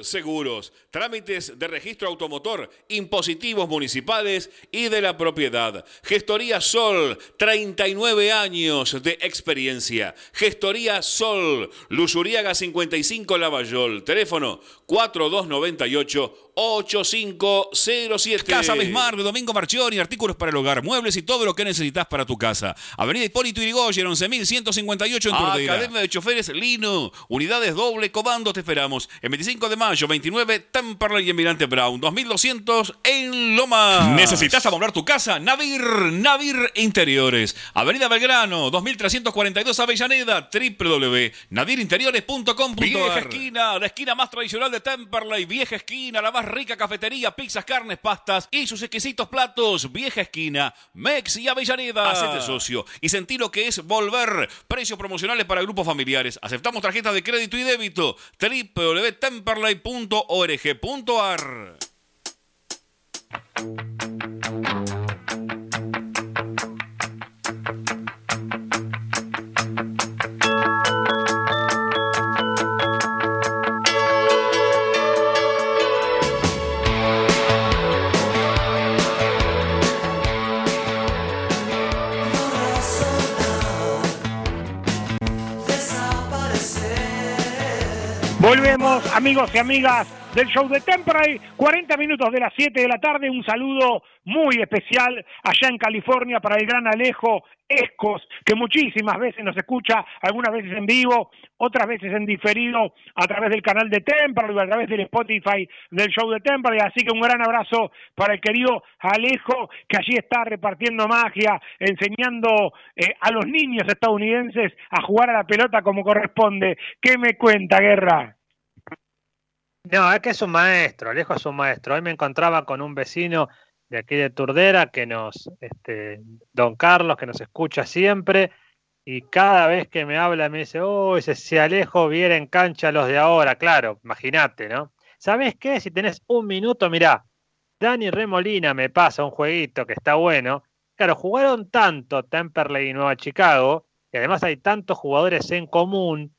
Seguros, trámites de registro automotor, impositivos municipales y de la propiedad. Gestoría Sol, 39 años de experiencia. Gestoría Sol, Lusuriaga 55 Lavallol. Teléfono 4298 8507. Casa Besmar de Domingo Marchioni, artículos para el hogar, muebles y todo lo que necesitas para tu casa. Avenida Hipólito Yrigoyen, 11158 en Turdera. Academia de Choferes Lino, unidades doble comando, te esperamos. El 25 de mayo, 29, Temperley y Emirante Brown, 2200 en Loma. ¿Necesitas amoblar tu casa? Navir, Navir Interiores. Avenida Belgrano, 2342 Avellaneda, www.navirinteriores.com.ar. Vieja esquina, la esquina más tradicional de Temperley, vieja esquina, la más rica cafetería, pizzas, carnes, pastas y sus exquisitos platos. Vieja esquina, Mex y Avellaneda. Hacete socio y sentí lo que es volver. Precios promocionales para grupos familiares. Aceptamos tarjetas de crédito y débito. www.temperley.org.ar Volvemos, amigos y amigas del show de Temperley, 40 minutos de las 7 de la tarde, un saludo muy especial allá en California para el gran Alejo Escos, que muchísimas veces nos escucha, algunas veces en vivo, otras veces en diferido a través del canal de Temperley, a través del Spotify del show de Temperley, así que un gran abrazo para el querido Alejo, que allí está repartiendo magia, enseñando eh, a los niños estadounidenses a jugar a la pelota como corresponde. ¿Qué me cuenta, Guerra? No, es que es un maestro, Alejo es un maestro. Hoy me encontraba con un vecino de aquí de Turdera que nos, este, don Carlos, que nos escucha siempre, y cada vez que me habla me dice, oh, ese si Alejo viera en cancha los de ahora, claro, imagínate, ¿no? ¿Sabes qué? Si tenés un minuto, mirá, Dani Remolina me pasa un jueguito que está bueno. Claro, jugaron tanto Temperley y Nueva Chicago, y además hay tantos jugadores en común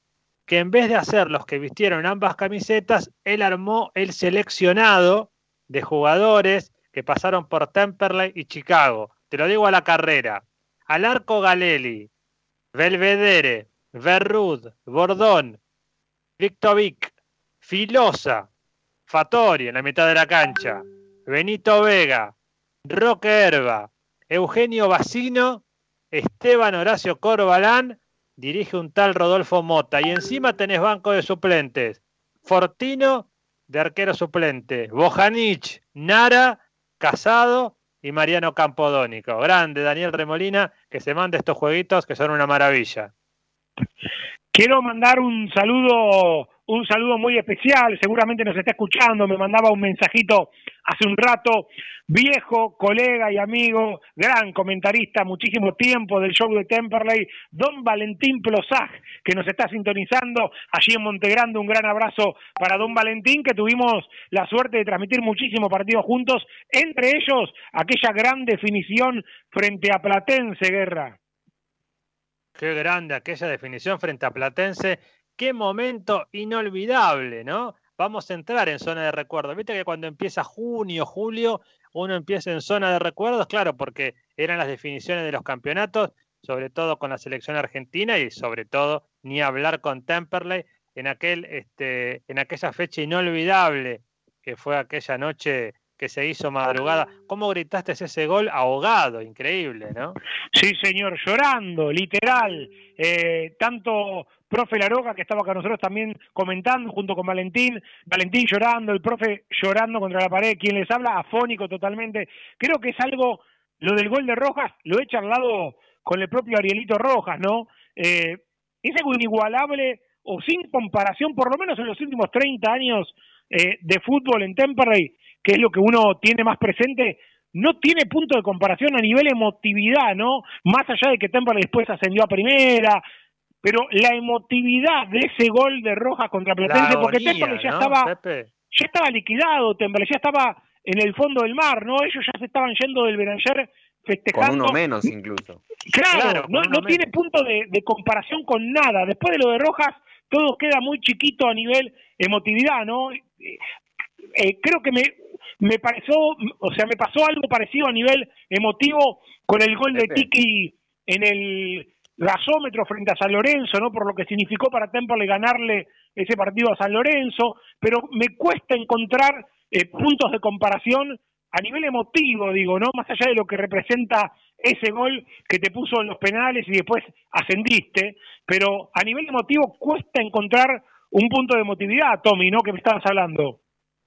que en vez de hacer los que vistieron ambas camisetas, él armó el seleccionado de jugadores que pasaron por Temperley y Chicago. Te lo digo a la carrera. Alarco Galeli, Belvedere, Verrud, Bordón, Victovic, Filosa, Fatori en la mitad de la cancha, Benito Vega, Roque Herba, Eugenio Bacino, Esteban Horacio Corbalán dirige un tal Rodolfo Mota. Y encima tenés banco de suplentes. Fortino, de arquero suplente. Bojanich, Nara, Casado y Mariano Campodónico. Grande, Daniel Remolina, que se mande estos jueguitos que son una maravilla. Quiero mandar un saludo, un saludo muy especial, seguramente nos está escuchando, me mandaba un mensajito hace un rato, viejo, colega y amigo, gran comentarista, muchísimo tiempo del show de Temperley, don Valentín Plosaj, que nos está sintonizando allí en Montegrande, un gran abrazo para don Valentín, que tuvimos la suerte de transmitir muchísimos partidos juntos, entre ellos aquella gran definición frente a Platense Guerra. Qué grande aquella definición frente a Platense. Qué momento inolvidable, ¿no? Vamos a entrar en zona de recuerdos. Viste que cuando empieza junio, julio, uno empieza en zona de recuerdos, claro, porque eran las definiciones de los campeonatos, sobre todo con la selección argentina y sobre todo ni hablar con Temperley en aquel, este, en aquella fecha inolvidable que fue aquella noche que se hizo madrugada. ¿Cómo gritaste ese gol ahogado? Increíble, ¿no? Sí, señor, llorando, literal. Eh, tanto profe Laroga, que estaba con nosotros también comentando, junto con Valentín, Valentín llorando, el profe llorando contra la pared, quien les habla afónico totalmente. Creo que es algo, lo del gol de Rojas, lo he charlado con el propio Arielito Rojas, ¿no? Eh, es algo inigualable o sin comparación, por lo menos en los últimos 30 años eh, de fútbol en Temperley, que es lo que uno tiene más presente, no tiene punto de comparación a nivel emotividad, ¿no? Más allá de que Temperley después ascendió a primera, pero la emotividad de ese gol de Rojas contra Platense, porque Temperley ya estaba ya estaba liquidado, Temperley ya estaba en el fondo del mar, ¿no? Ellos ya se estaban yendo del Beranger festejando. Con uno menos incluso. Claro, no, no tiene punto de, de comparación con nada. Después de lo de Rojas, todo queda muy chiquito a nivel emotividad, ¿no? Eh, creo que me, me pareció, o sea, me pasó algo parecido a nivel emotivo con el gol de Tiki en el gasómetro frente a San Lorenzo, ¿no? Por lo que significó para Temple ganarle ese partido a San Lorenzo, pero me cuesta encontrar eh, puntos de comparación a nivel emotivo, digo, ¿no? Más allá de lo que representa ese gol que te puso en los penales y después ascendiste, pero a nivel emotivo cuesta encontrar un punto de emotividad, Tommy, ¿no? Que me estabas hablando.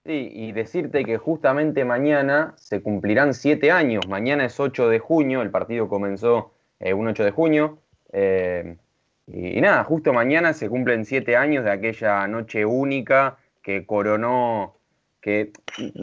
Sí, y decirte que justamente mañana se cumplirán siete años. Mañana es 8 de junio, el partido comenzó eh, un 8 de junio. Eh, y, nada, justo mañana se cumplen siete años de aquella noche única que coronó, que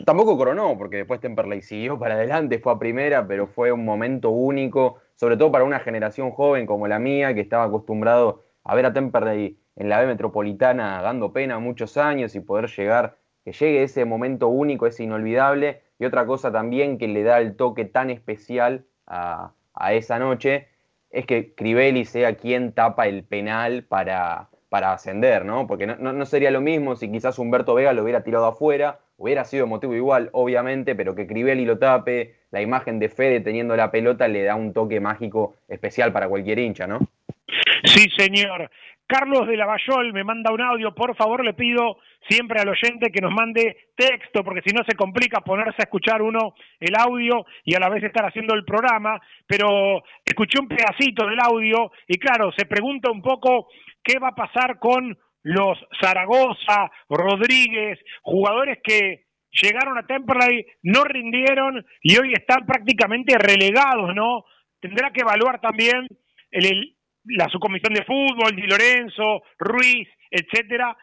tampoco coronó, porque después Temperley siguió para adelante, fue a primera, pero fue un momento único, sobre todo para una generación joven como la mía, que estaba acostumbrado a ver a Temperley en la B Metropolitana dando pena muchos años y poder llegar, que llegue ese momento único, ese inolvidable. Y otra cosa también que le da el toque tan especial a, esa noche es que Crivelli sea quien tapa el penal para, para ascender, ¿no? Porque no, no, sería lo mismo si quizás Humberto Vega lo hubiera tirado afuera, hubiera sido motivo igual, obviamente, pero que Crivelli lo tape, la imagen de Fede teniendo la pelota le da un toque mágico especial para cualquier hincha, ¿no? Sí, señor. Carlos de Lavallol me manda un audio, por favor le pido siempre al oyente que nos mande texto, porque si no se complica ponerse a escuchar uno el audio y a la vez estar haciendo el programa, pero escuché un pedacito del audio y claro, se pregunta un poco qué va a pasar con los Zaragoza, Rodríguez, jugadores que llegaron a Temperley, no rindieron y hoy están prácticamente relegados, ¿no? Tendrá que evaluar también el, la subcomisión de fútbol, Di Lorenzo, Ruiz, etcétera,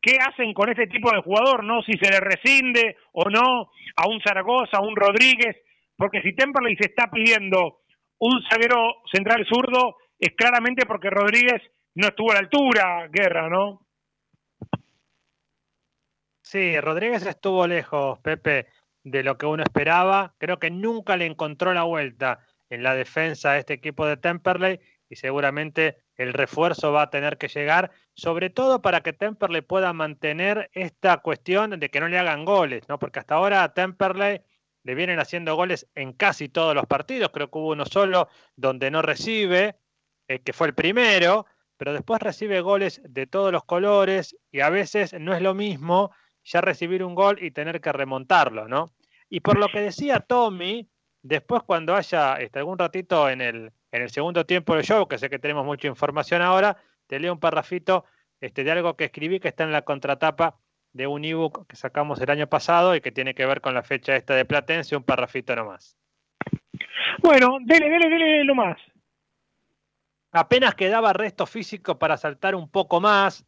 ¿qué hacen con este tipo de jugador? ¿No? Si se le rescinde o no a un Zaragoza, a un Rodríguez, porque si Temperley se está pidiendo un zaguero central zurdo, es claramente porque Rodríguez no estuvo a la altura, Guerra, ¿no? Sí, Rodríguez estuvo lejos, Pepe, de lo que uno esperaba. Creo que nunca le encontró la vuelta en la defensa a este equipo de Temperley y seguramente el refuerzo va a tener que llegar, sobre todo para que Temperley pueda mantener esta cuestión de que no le hagan goles, ¿no? Porque hasta ahora a Temperley le vienen haciendo goles en casi todos los partidos, creo que hubo uno solo donde no recibe, eh, que fue el primero, pero después recibe goles de todos los colores y a veces no es lo mismo ya recibir un gol y tener que remontarlo, ¿no? Y por lo que decía Tommy, después cuando haya este, algún ratito en el, en el segundo tiempo del show, que sé que tenemos mucha información ahora, te leo un parrafito este, de algo que escribí que está en la contratapa de un ebook que sacamos el año pasado y que tiene que ver con la fecha esta de Platense, un parrafito nomás. Bueno, dele, dele, dele lo más. Apenas quedaba resto físico para saltar un poco más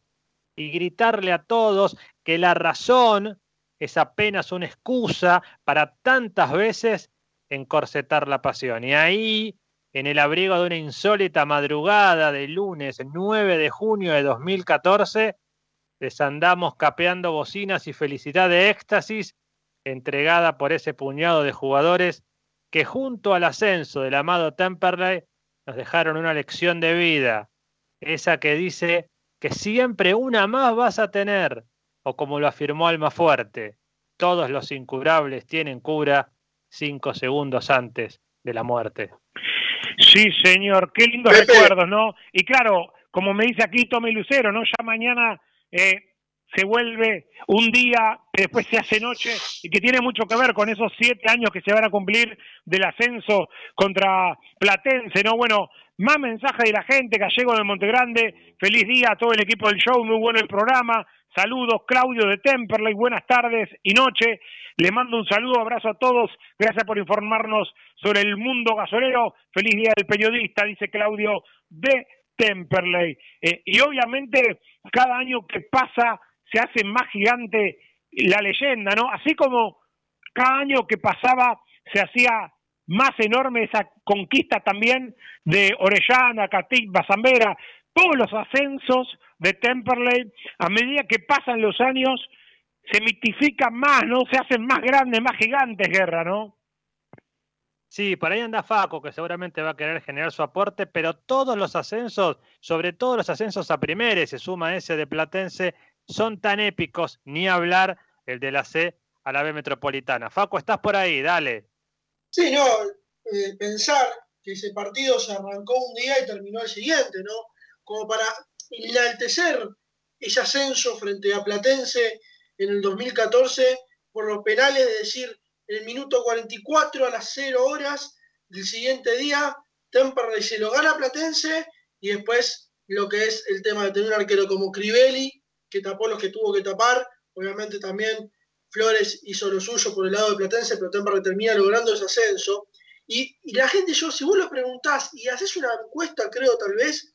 y gritarle a todos que la razón es apenas una excusa para tantas veces encorsetar la pasión. Y ahí en el abrigo de una insólita madrugada de lunes 9 de junio de 2014, desandamos capeando bocinas y felicidad de éxtasis entregada por ese puñado de jugadores que junto al ascenso del amado Temperley nos dejaron una lección de vida, esa que dice que siempre una más vas a tener, o como lo afirmó Almafuerte, todos los incurables tienen cura cinco segundos antes de la muerte. Sí, señor, qué lindos recuerdos, ¿no? Y claro, como me dice aquí Tommy Lucero, ¿no? Ya mañana eh, se vuelve un día que después se hace noche y que tiene mucho que ver con esos siete años que se van a cumplir del ascenso contra Platense, ¿no? Bueno, más mensajes de la gente, Gallego de Montegrande, feliz día a todo el equipo del show, muy bueno el programa, saludos, Claudio de Temperley, buenas tardes y noche, le mando un saludo, abrazo a todos, gracias por informarnos sobre el mundo gasolero, feliz día del periodista, dice Claudio de Temperley. Eh, y obviamente cada año que pasa se hace más gigante la leyenda, ¿no? Así como cada año que pasaba se hacía más enorme esa conquista también de Orellana, Catic, Bazambera, todos los ascensos de Temperley, a medida que pasan los años, se mitifican más, ¿no? Se hacen más grandes, más gigantes, Guerra, ¿no? Sí, por ahí anda Faco, que seguramente va a querer generar su aporte, pero todos los ascensos, sobre todo los ascensos a primera, se suma ese de Platense, son tan épicos, ni hablar el de la C a la B Metropolitana. Faco, estás por ahí, dale. Sí, no, eh, pensar que ese partido se arrancó un día y terminó el siguiente, ¿no? Como para enaltecer ese ascenso frente a Platense en el 2014 por los penales, de decir, el minuto 44 a las 0 horas del siguiente día, Temperley se lo gana Platense y después lo que es el tema de tener un arquero como Crivelli, que tapó los que tuvo que tapar, obviamente también Flores hizo lo suyo por el lado de Platense, pero Temperley termina logrando ese ascenso. Y, la gente, yo, si vos lo preguntás y haces una encuesta, creo tal vez,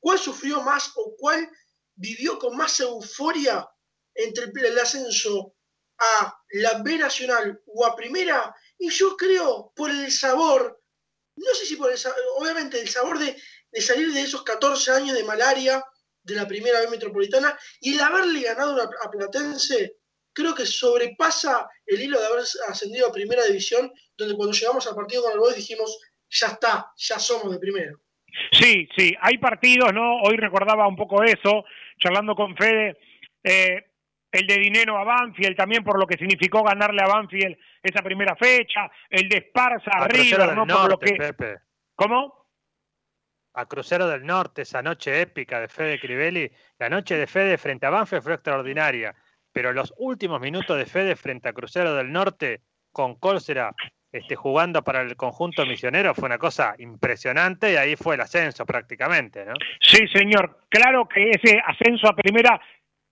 ¿cuál sufrió más o cuál vivió con más euforia entre el ascenso a la B Nacional o a Primera, y yo creo por el sabor, no sé si por el sabor, obviamente el sabor de, salir de esos 14 años de malaria de la Primera B Metropolitana y el haberle ganado a Platense, creo que sobrepasa el hilo de haber ascendido a Primera División, donde cuando llegamos al partido con el Boys dijimos, ya está, ya somos de primero. Sí, sí, hay partidos, ¿no? Hoy recordaba un poco eso, charlando con Fede, eh, el de dinero a Banfield también por lo que significó ganarle a Banfield esa primera fecha, el de Esparza a, River, ¿no? por lo que... ¿Cómo? A Crucero del Norte, esa noche épica de Fede Crivelli, la noche de Fede frente a Banfield fue extraordinaria, pero los últimos minutos de Fede frente a Crucero del Norte con Colsera este, jugando para el conjunto misionero fue una cosa impresionante y ahí fue el ascenso prácticamente, ¿no? Sí, señor. Claro que ese ascenso a primera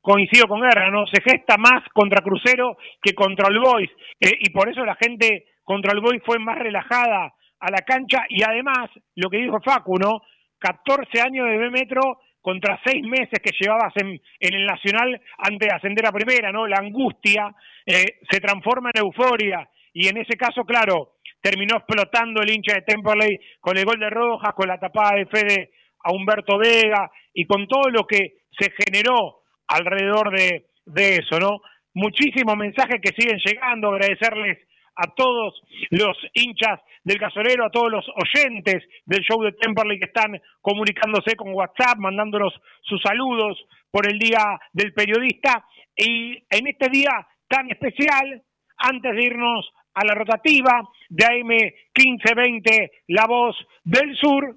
coincido con Guerra, ¿no? Se gesta más contra Crucero que contra el Boys. Eh, y por eso la gente contra el Boys fue más relajada a la cancha. Y además, lo que dijo Facu, ¿no? 14 años de B Metro contra 6 meses que llevabas en, el Nacional antes de ascender a primera, ¿no? La angustia eh, se transforma en euforia y en ese caso, claro, terminó explotando el hincha de Temperley con el gol de Rojas, con la tapada de Fede a Humberto Vega y con todo lo que se generó alrededor de, eso, ¿no? Muchísimos mensajes que siguen llegando, agradecerles a todos los hinchas del gasolero, a todos los oyentes del show de Temperley que están comunicándose con WhatsApp, mandándonos sus saludos por el Día del Periodista. Y en este día tan especial, antes de irnos a la rotativa de AM 1520, La Voz del Sur.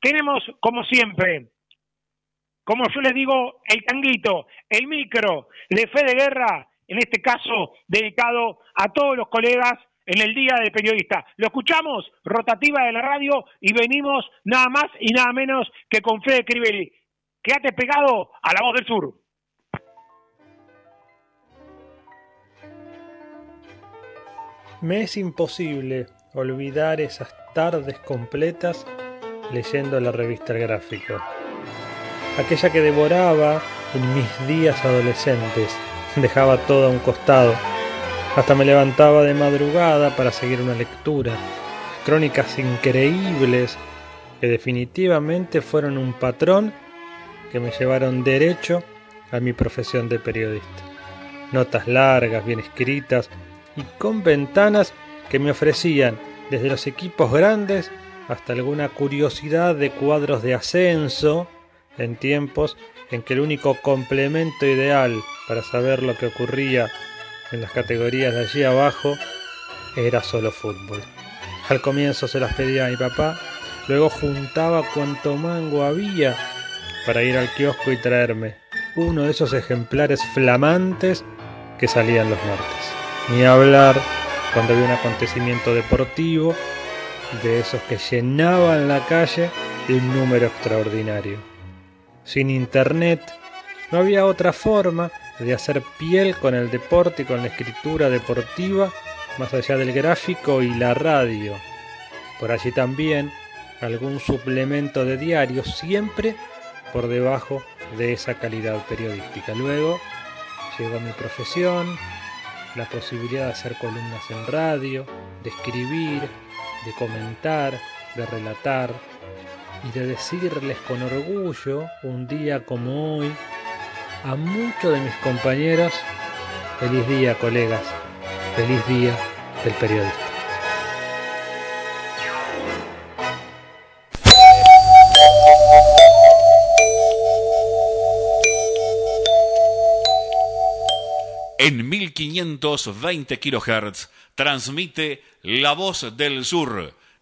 Tenemos, como siempre, como yo les digo, el tanguito, el micro de fe de guerra, en este caso dedicado a todos los colegas en el Día del Periodista. Lo escuchamos, rotativa de la radio, y venimos nada más y nada menos que con Fede Crivelli. Quédate pegado a la voz del sur. Me es imposible olvidar esas tardes completas leyendo la revista El Gráfico. Aquella que devoraba en mis días adolescentes, dejaba todo a un costado. Hasta me levantaba de madrugada para seguir una lectura. Crónicas increíbles que definitivamente fueron un patrón que me llevaron derecho a mi profesión de periodista. Notas largas, bien escritas, y con ventanas que me ofrecían desde los equipos grandes hasta alguna curiosidad de cuadros de ascenso en tiempos en que el único complemento ideal para saber lo que ocurría en las categorías de allí abajo era solo fútbol. Al comienzo se las pedía a mi papá, luego juntaba cuanto mango había para ir al kiosco y traerme uno de esos ejemplares flamantes que salían los martes. Ni hablar cuando había un acontecimiento deportivo de esos que llenaban la calle de un número extraordinario. Sin internet no había otra forma de hacer piel con el deporte y con la escritura deportiva más allá del gráfico y la radio. Por allí también algún suplemento de diario, siempre por debajo de esa calidad periodística. Luego llegó mi profesión, la posibilidad de hacer columnas en radio, de escribir, de comentar, de relatar y de decirles con orgullo, un día como hoy, a muchos de mis compañeros, feliz día colegas, feliz día del periodista. En 1520 kHz transmite La Voz del Sur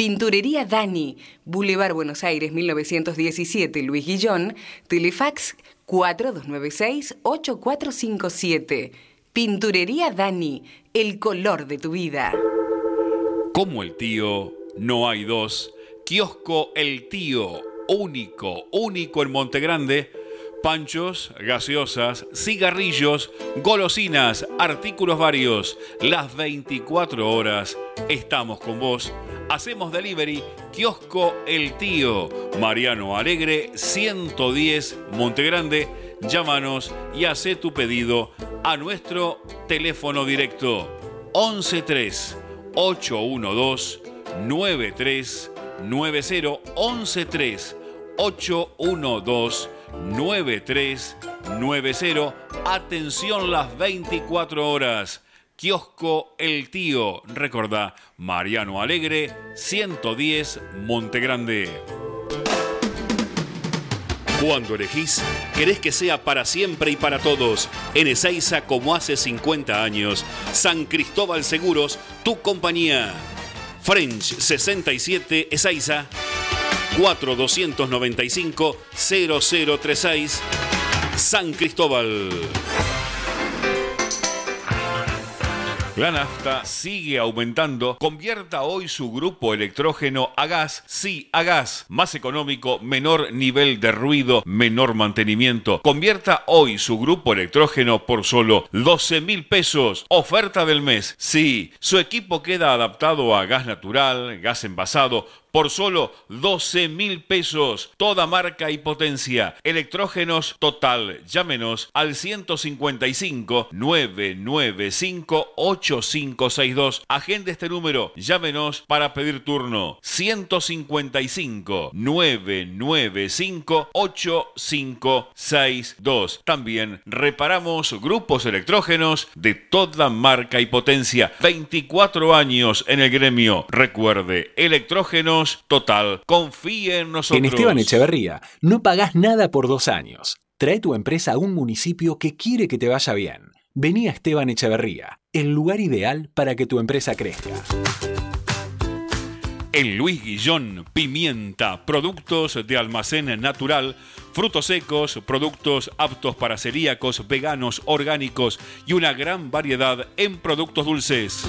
Pinturería Dani, Boulevard Buenos Aires 1917, Luis Guillón, Telefax 4296-8457. Pinturería Dani, el color de tu vida. Como el tío, no hay dos. Kiosco El Tío, único, único en Montegrande. Panchos, gaseosas, cigarrillos, golosinas, artículos varios. Las 24 horas estamos con vos. Hacemos delivery. Kiosco El Tío. Mariano Alegre, 110 Montegrande. Llámanos y hace tu pedido a nuestro teléfono directo 113 812 9390 113 812 9390 Atención las 24 horas. Kiosco El Tío. Recordá, Mariano Alegre, 110 Montegrande. Cuando elegís, querés que sea para siempre y para todos. En Ezeiza, como hace 50 años. San Cristóbal Seguros, tu compañía. French 67 Ezeiza. 4295 0036 San Cristóbal. La nafta sigue aumentando. Convierta hoy su grupo electrógeno a gas. Sí, a gas. Más económico, menor nivel de ruido, menor mantenimiento. Convierta hoy su grupo electrógeno por solo 12 mil pesos. Oferta del mes. Sí, su equipo queda adaptado a gas natural, gas envasado por solo 12 mil pesos. Toda marca y potencia. Electrógenos total. Llámenos al 155 995 8562. Agende este número. Llámenos para pedir turno. 155 995 8562. También reparamos grupos electrógenos de toda marca y potencia. 24 años en el gremio. Recuerde, electrógenos total. Confíe en nosotros. En Esteban Echeverría no pagás nada por dos años. Trae tu empresa a un municipio que quiere que te vaya bien. Vení a Esteban Echeverría, el lugar ideal para que tu empresa crezca. En Luis Guillón, pimienta, productos de almacén natural, frutos secos, productos aptos para celíacos, veganos, orgánicos y una gran variedad en productos dulces.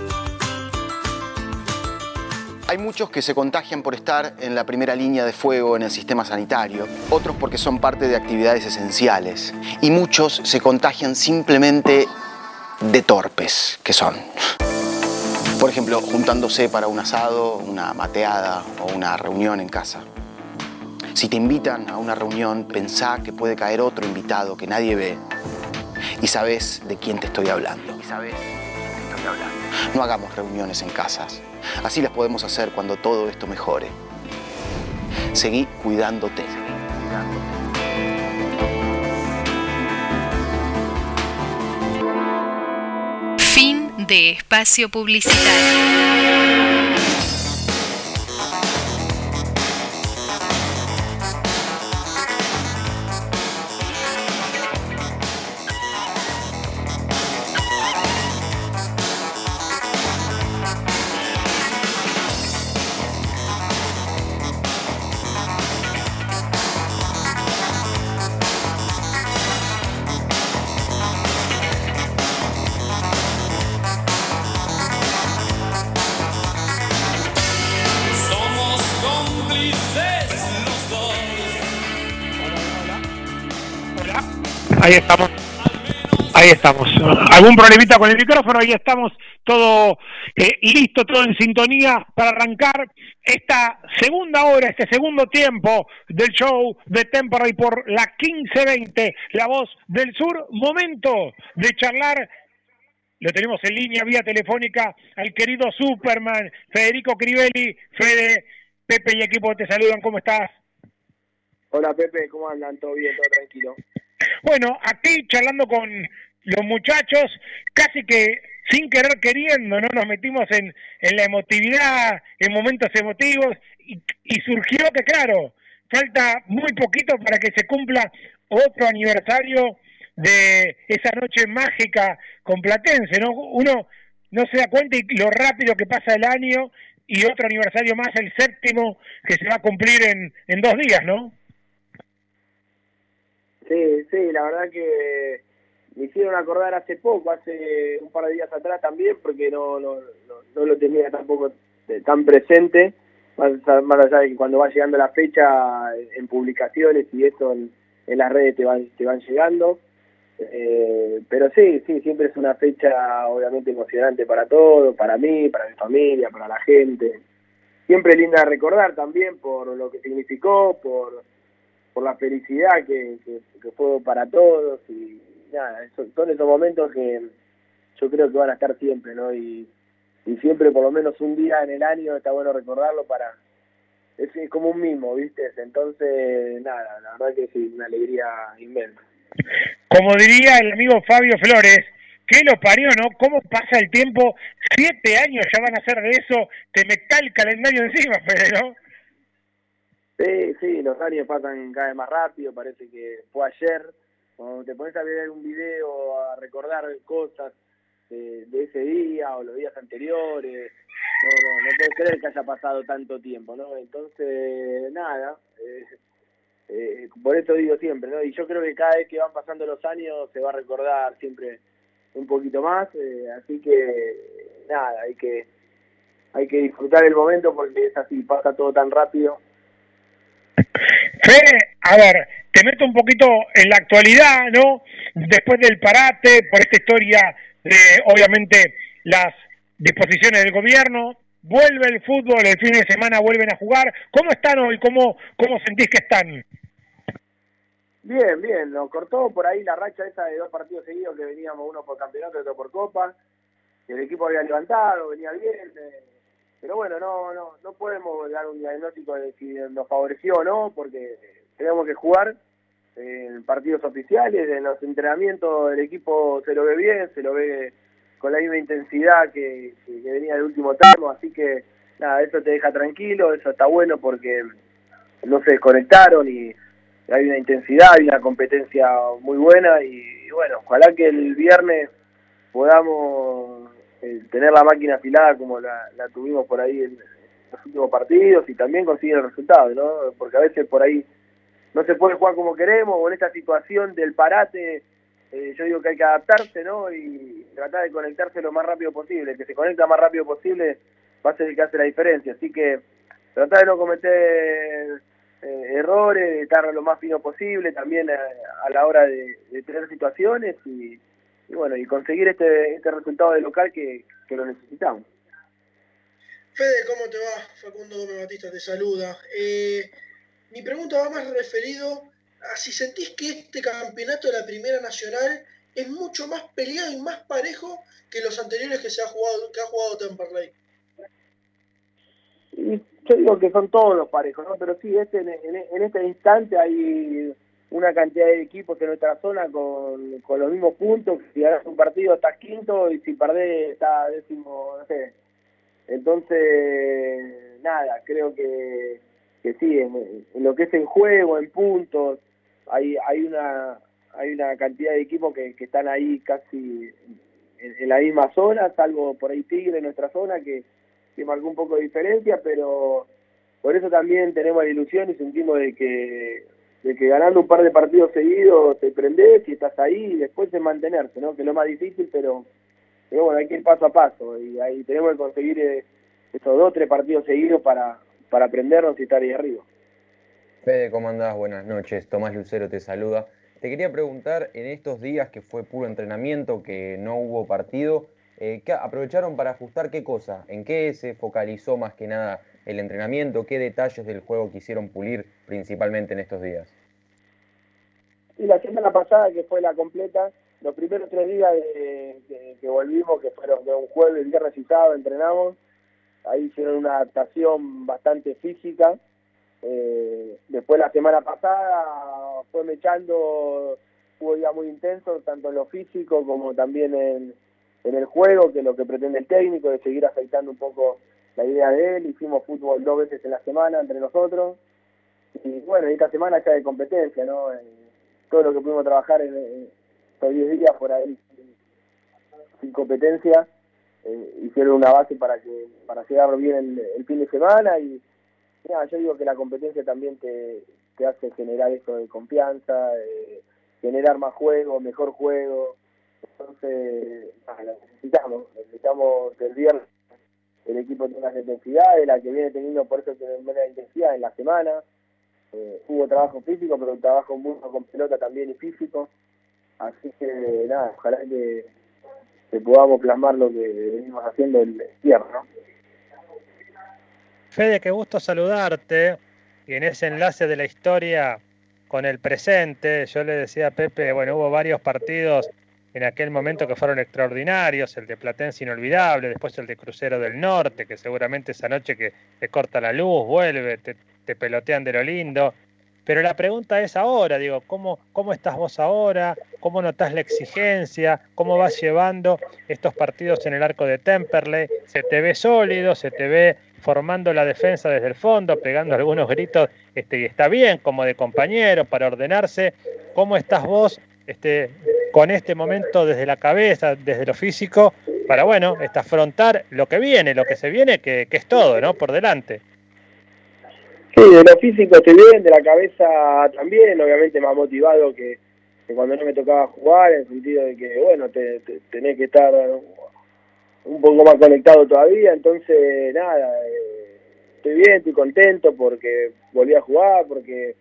Hay muchos que se contagian por estar en la primera línea de fuego en el sistema sanitario, otros porque son parte de actividades esenciales y muchos se contagian simplemente de torpes que son. Por ejemplo, juntándose para un asado, una mateada o una reunión en casa. Si te invitan a una reunión, pensá que puede caer otro invitado que nadie ve y sabes de quién te estoy hablando. Y sabes de quién te estoy hablando. No hagamos reuniones en casas. Así las podemos hacer cuando todo esto mejore. Seguí cuidándote. Fin de espacio publicitario. Ahí estamos. Ahí estamos. ¿Algún problemita con el micrófono? Ahí estamos, todo eh, listo, todo en sintonía para arrancar esta segunda hora, este segundo tiempo del show de Temporary por la 1520, La Voz del Sur. Momento de charlar. Lo tenemos en línea vía telefónica al querido Superman, Federico Crivelli. Fede, Pepe y equipo te saludan. ¿Cómo estás? Hola Pepe, ¿cómo andan? ¿Todo bien? ¿Todo tranquilo? Bueno, aquí charlando con los muchachos, casi que sin querer queriendo, ¿no? Nos metimos en, en la emotividad, en momentos emotivos, y, surgió que, claro, falta muy poquito para que se cumpla otro aniversario de esa noche mágica con Platense, ¿no? Uno no se da cuenta y lo rápido que pasa el año y otro aniversario más, el séptimo, que se va a cumplir en, en dos días, ¿no? Sí, sí, la verdad que me hicieron acordar hace poco, hace un par de días atrás también, porque no, no, no, lo tenía tampoco tan presente, más, allá de que cuando va llegando la fecha en publicaciones y eso en, las redes te van, te van llegando. Eh, pero sí, sí, siempre es una fecha obviamente emocionante para todos, para mí, para mi familia, para la gente. Siempre linda recordar también por lo que significó, por, por la felicidad que, que fue para todos y nada, son esos momentos que yo creo que van a estar siempre, ¿no? Y, y siempre por lo menos un día en el año está bueno recordarlo para... Es, como un mimo, ¿viste? Entonces, nada, la verdad que sí, una alegría inmensa. Como diría el amigo Fabio Flores, ¿qué lo parió, no? ¿Cómo pasa el tiempo? Siete años ya van a ser de eso, te me el calendario encima, Fede, ¿no? Sí, sí, los años pasan cada vez más rápido, parece que fue ayer, cuando te pones a ver un video, a recordar cosas de, ese día o los días anteriores, no, no, no puedes creer que haya pasado tanto tiempo, ¿no? Entonces, nada, eh, eh, por eso digo siempre, ¿no? Y yo creo que cada vez que van pasando los años se va a recordar siempre un poquito más, eh, así que, nada, hay que hay que disfrutar el momento porque es así, pasa todo tan rápido. Fede, a ver, te meto un poquito en la actualidad, ¿no? Después del parate, por esta historia de, obviamente, las disposiciones del gobierno, vuelve el fútbol, el fin de semana vuelven a jugar. ¿Cómo están hoy? ¿Cómo, cómo sentís que están? Bien, bien, lo cortó por ahí la racha esa de dos partidos seguidos que veníamos uno por campeonato y otro por copa. El equipo había levantado, venía bien, eh, pero bueno, no, no, no podemos dar un diagnóstico de si nos favoreció o no, porque tenemos que jugar en partidos oficiales, en los entrenamientos del equipo se lo ve bien, se lo ve con la misma intensidad que, venía del último tramo, así que nada, eso te deja tranquilo, eso está bueno porque no se desconectaron y hay una intensidad, hay una competencia muy buena y, bueno, ojalá que el viernes podamos eh, tener la máquina afilada como la, la tuvimos por ahí en, los últimos partidos y también conseguir el resultado, ¿no? Porque a veces por ahí no se puede jugar como queremos o en esta situación del parate eh, yo digo que hay que adaptarse ¿no? y tratar de conectarse lo más rápido posible, que se conecta más rápido posible va a ser el que hace la diferencia, así que tratar de no cometer eh, errores, estar lo más fino posible también a, la hora de, tener situaciones y, bueno, y conseguir este, este resultado de local que, que lo necesitamos. Fede, ¿cómo te va? Facundo Gómez Batista te saluda. Eh, mi pregunta va más referido a si sentís que este campeonato de la Primera Nacional es mucho más peleado y más parejo que los anteriores que se ha jugado que ha jugado Temperley. Yo digo que son todos los parejos, ¿no? Pero sí, este, en, este instante hay una cantidad de equipos en nuestra zona con, con los mismos puntos. Si ganas un partido estás quinto y si perdés está décimo, no sé. Entonces, nada, creo que que sí, en, lo que es en juego, en puntos, hay, hay una hay una cantidad de equipos que, que están ahí casi en, la misma zona, salvo por ahí Tigre en nuestra zona que, que marcó un poco de diferencia, pero por eso también tenemos la ilusión y sentimos de que de que ganando un par de partidos seguidos te prendés y estás ahí y después de mantenerse, ¿no? Que es lo más difícil, pero, bueno, hay que ir paso a paso y ahí tenemos que conseguir eh, estos dos, tres partidos seguidos para, para aprendernos y estar ahí arriba. Fede, ¿cómo andás? Buenas noches. Tomás Lucero te saluda. te quería preguntar, en estos días que fue puro entrenamiento, que no hubo partido, eh, ¿qué- ¿aprovecharon para ajustar qué cosa? ¿En qué se focalizó más que nada el entrenamiento? ¿Qué detalles del juego quisieron pulir principalmente en estos días? Y la semana pasada, que fue la completa, los primeros tres días de, que volvimos, que fueron de un jueves, viernes y sábado, entrenamos, ahí hicieron una adaptación bastante física. Eh, después la semana pasada fue mechando, hubo días muy intensos, tanto en lo físico como también en, en el juego, que lo que pretende el técnico, de seguir afectando un poco la idea de él. Hicimos fútbol dos veces en la semana entre nosotros. Y bueno, esta semana ya de competencia, ¿no? En todo lo que pudimos trabajar en, estos 10 días por ahí sin competencia, eh, hicieron una base para que para llegar bien el, el fin de semana y nada, yo digo que la competencia también te, te hace generar esto de confianza, eh, generar más juego, mejor juego, entonces lo necesitamos, necesitamos que el viernes el equipo tenga esa intensidad, de la que viene teniendo por eso tiene buena intensidad en la semana, eh, hubo trabajo físico, pero un trabajo mucho con pelota también y físico. Así que nada, ojalá que, que podamos plasmar lo que venimos haciendo el cierre, ¿no? Fede, qué gusto saludarte. Y en ese enlace de la historia con el presente, yo le decía a Pepe, bueno, hubo varios partidos en aquel momento que fueron extraordinarios, el de Platense inolvidable, después el de Crucero del Norte, que seguramente esa noche que te corta la luz, vuelve, te, te pelotean de lo lindo. Pero la pregunta es ahora, digo, ¿cómo, ¿cómo estás vos ahora? ¿Cómo notás la exigencia? ¿Cómo vas llevando estos partidos en el arco de Temperley? ¿Se te ve sólido? ¿Se te ve formando la defensa desde el fondo, pegando algunos gritos? Este, y está bien, como de compañero, para ordenarse. ¿Cómo estás vos este, con este momento desde la cabeza, desde lo físico, para, bueno, afrontar lo que viene, lo que se viene, que, que es todo, ¿no? Por delante. Sí, de lo físico estoy bien, de la cabeza también, obviamente más motivado que, cuando no me tocaba jugar, en el sentido de que, bueno, te- tenés que estar un poco más conectado todavía, entonces, nada, eh, estoy bien, estoy contento porque volví a jugar, porque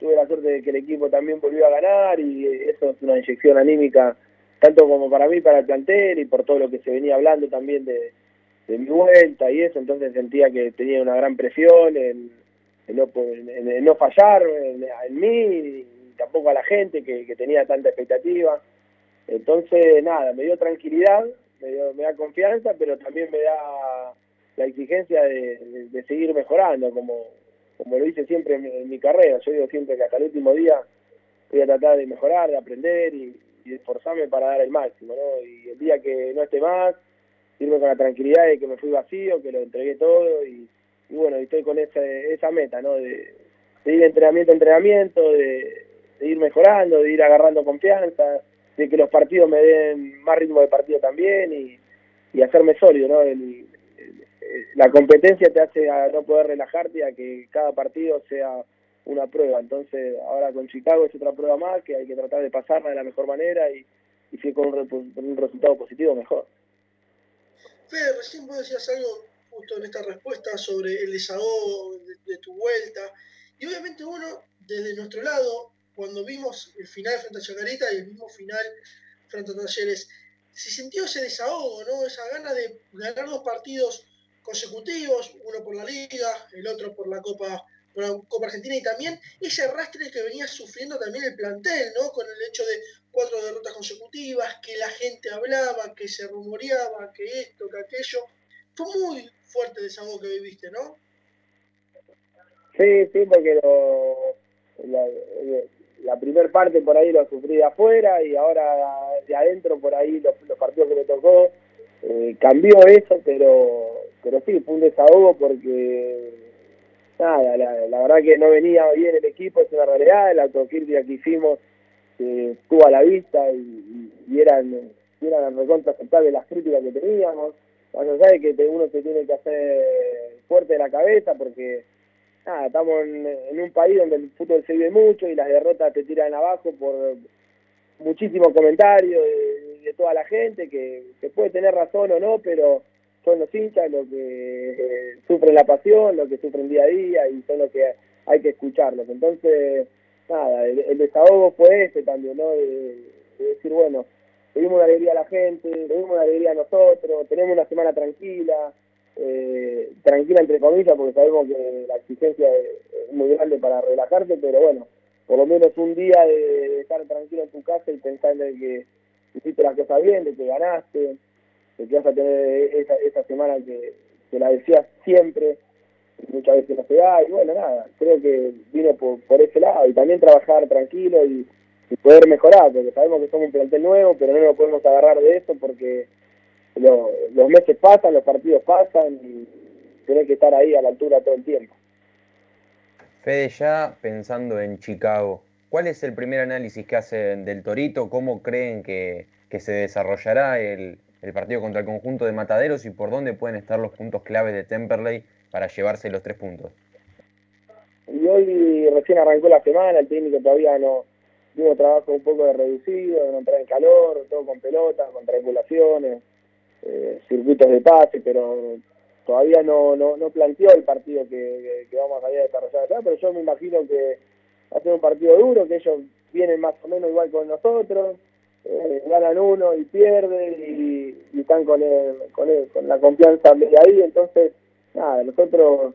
tuve la suerte de que el equipo también volvió a ganar y eso es una inyección anímica, tanto como para mí, para el plantel y por todo lo que se venía hablando también de, de mi vuelta y eso, entonces sentía que tenía una gran presión en, no, en- en no fallar en, en mí y tampoco a la gente que, que tenía tanta expectativa. Entonces, nada, me dio tranquilidad, me, dio- me da confianza, pero también me da la exigencia de, de- de seguir mejorando, como, como lo hice siempre en, en mi carrera. Yo digo siempre que hasta el último día voy a tratar de mejorar, de aprender y, de esforzarme para dar el máximo, ¿no? Y el día que no esté más, irme con la tranquilidad de que me fui vacío, que lo entregué todo y, bueno, y estoy con esa, esa meta, ¿no? De, ir entrenamiento a entrenamiento, de, ir mejorando, de ir agarrando confianza, de que los partidos me den más ritmo de partido también y, y hacerme sólido, ¿no? El- la competencia te hace a no poder relajarte a que cada partido sea una prueba. Entonces, ahora con Chicago es otra prueba más que hay que tratar de pasarla de la mejor manera y, y si con un, un resultado positivo, mejor. Fede, recién vos decías algo justo en esta respuesta sobre el desahogo de, de tu vuelta. Y obviamente uno, desde nuestro lado, cuando vimos el final frente a Chacarita y el mismo final frente a Talleres, se sintió ese desahogo, ¿no? Esa gana de ganar dos partidos consecutivos, uno por la Liga, el otro por la Copa por la Copa Argentina y también ese arrastre que venía sufriendo también el plantel, ¿no? Con el hecho de cuatro derrotas consecutivas, que la gente hablaba, que se rumoreaba, que esto, que aquello. Fue muy fuerte el desahogo que viviste, ¿no? Sí, sí, porque lo, la, la primera parte por ahí lo sufrí de afuera y ahora de adentro por ahí los, los partidos que me tocó eh, cambió eso, pero pero sí, fue un desahogo porque nada, la, la verdad que no venía bien el equipo, es una realidad, la autocrítica que hicimos eh, estuvo a la vista y, y- eran, y eran recontra aceptables las críticas que teníamos, más allá que uno se tiene que hacer fuerte de la cabeza porque nada, estamos en, un país donde el fútbol se vive mucho y las derrotas te tiran abajo por muchísimos comentarios de, de toda la gente que, que puede tener razón o no, pero son los hinchas los que eh, sufren la pasión, los que sufren día a día y son los que hay que escucharlos. Entonces, nada, el, desahogo fue ese también, ¿no? De, decir, bueno, le dimos una alegría a la gente, le dimos una alegría a nosotros, tenemos una semana tranquila, eh, tranquila entre comillas, porque sabemos que la exigencia es, muy grande para relajarte, pero bueno, por lo menos un día de, estar tranquilo en tu casa y pensar de que hiciste las cosas bien, de que ganaste, que vas a tener esa, esa semana que, que la decías siempre, muchas veces no se da, y bueno, nada, creo que vino por, por ese lado, y también trabajar tranquilo y, poder mejorar, porque sabemos que somos un plantel nuevo, pero no nos podemos agarrar de eso porque los meses pasan, los partidos pasan, y tenés que estar ahí a la altura todo el tiempo. Fede, ya pensando en Chicago, ¿cuál es el primer análisis que hacen del Torito? ¿Cómo creen que, que se desarrollará el, el partido contra el conjunto de Mataderos y por dónde pueden estar los puntos claves de Temperley para llevarse los tres puntos. Y hoy recién arrancó la semana, el técnico todavía no tuvo trabajo un poco de reducido, de no entrar en calor, todo con pelota, con triangulaciones, eh, circuitos de pase, pero todavía no, no, no planteó el partido que, vamos a desarrollar acá, pero yo me imagino que va a ser un partido duro, que ellos vienen más o menos igual con nosotros, eh, ganan uno y pierden y, están con, el, con, con la confianza media ahí, entonces, nada, nosotros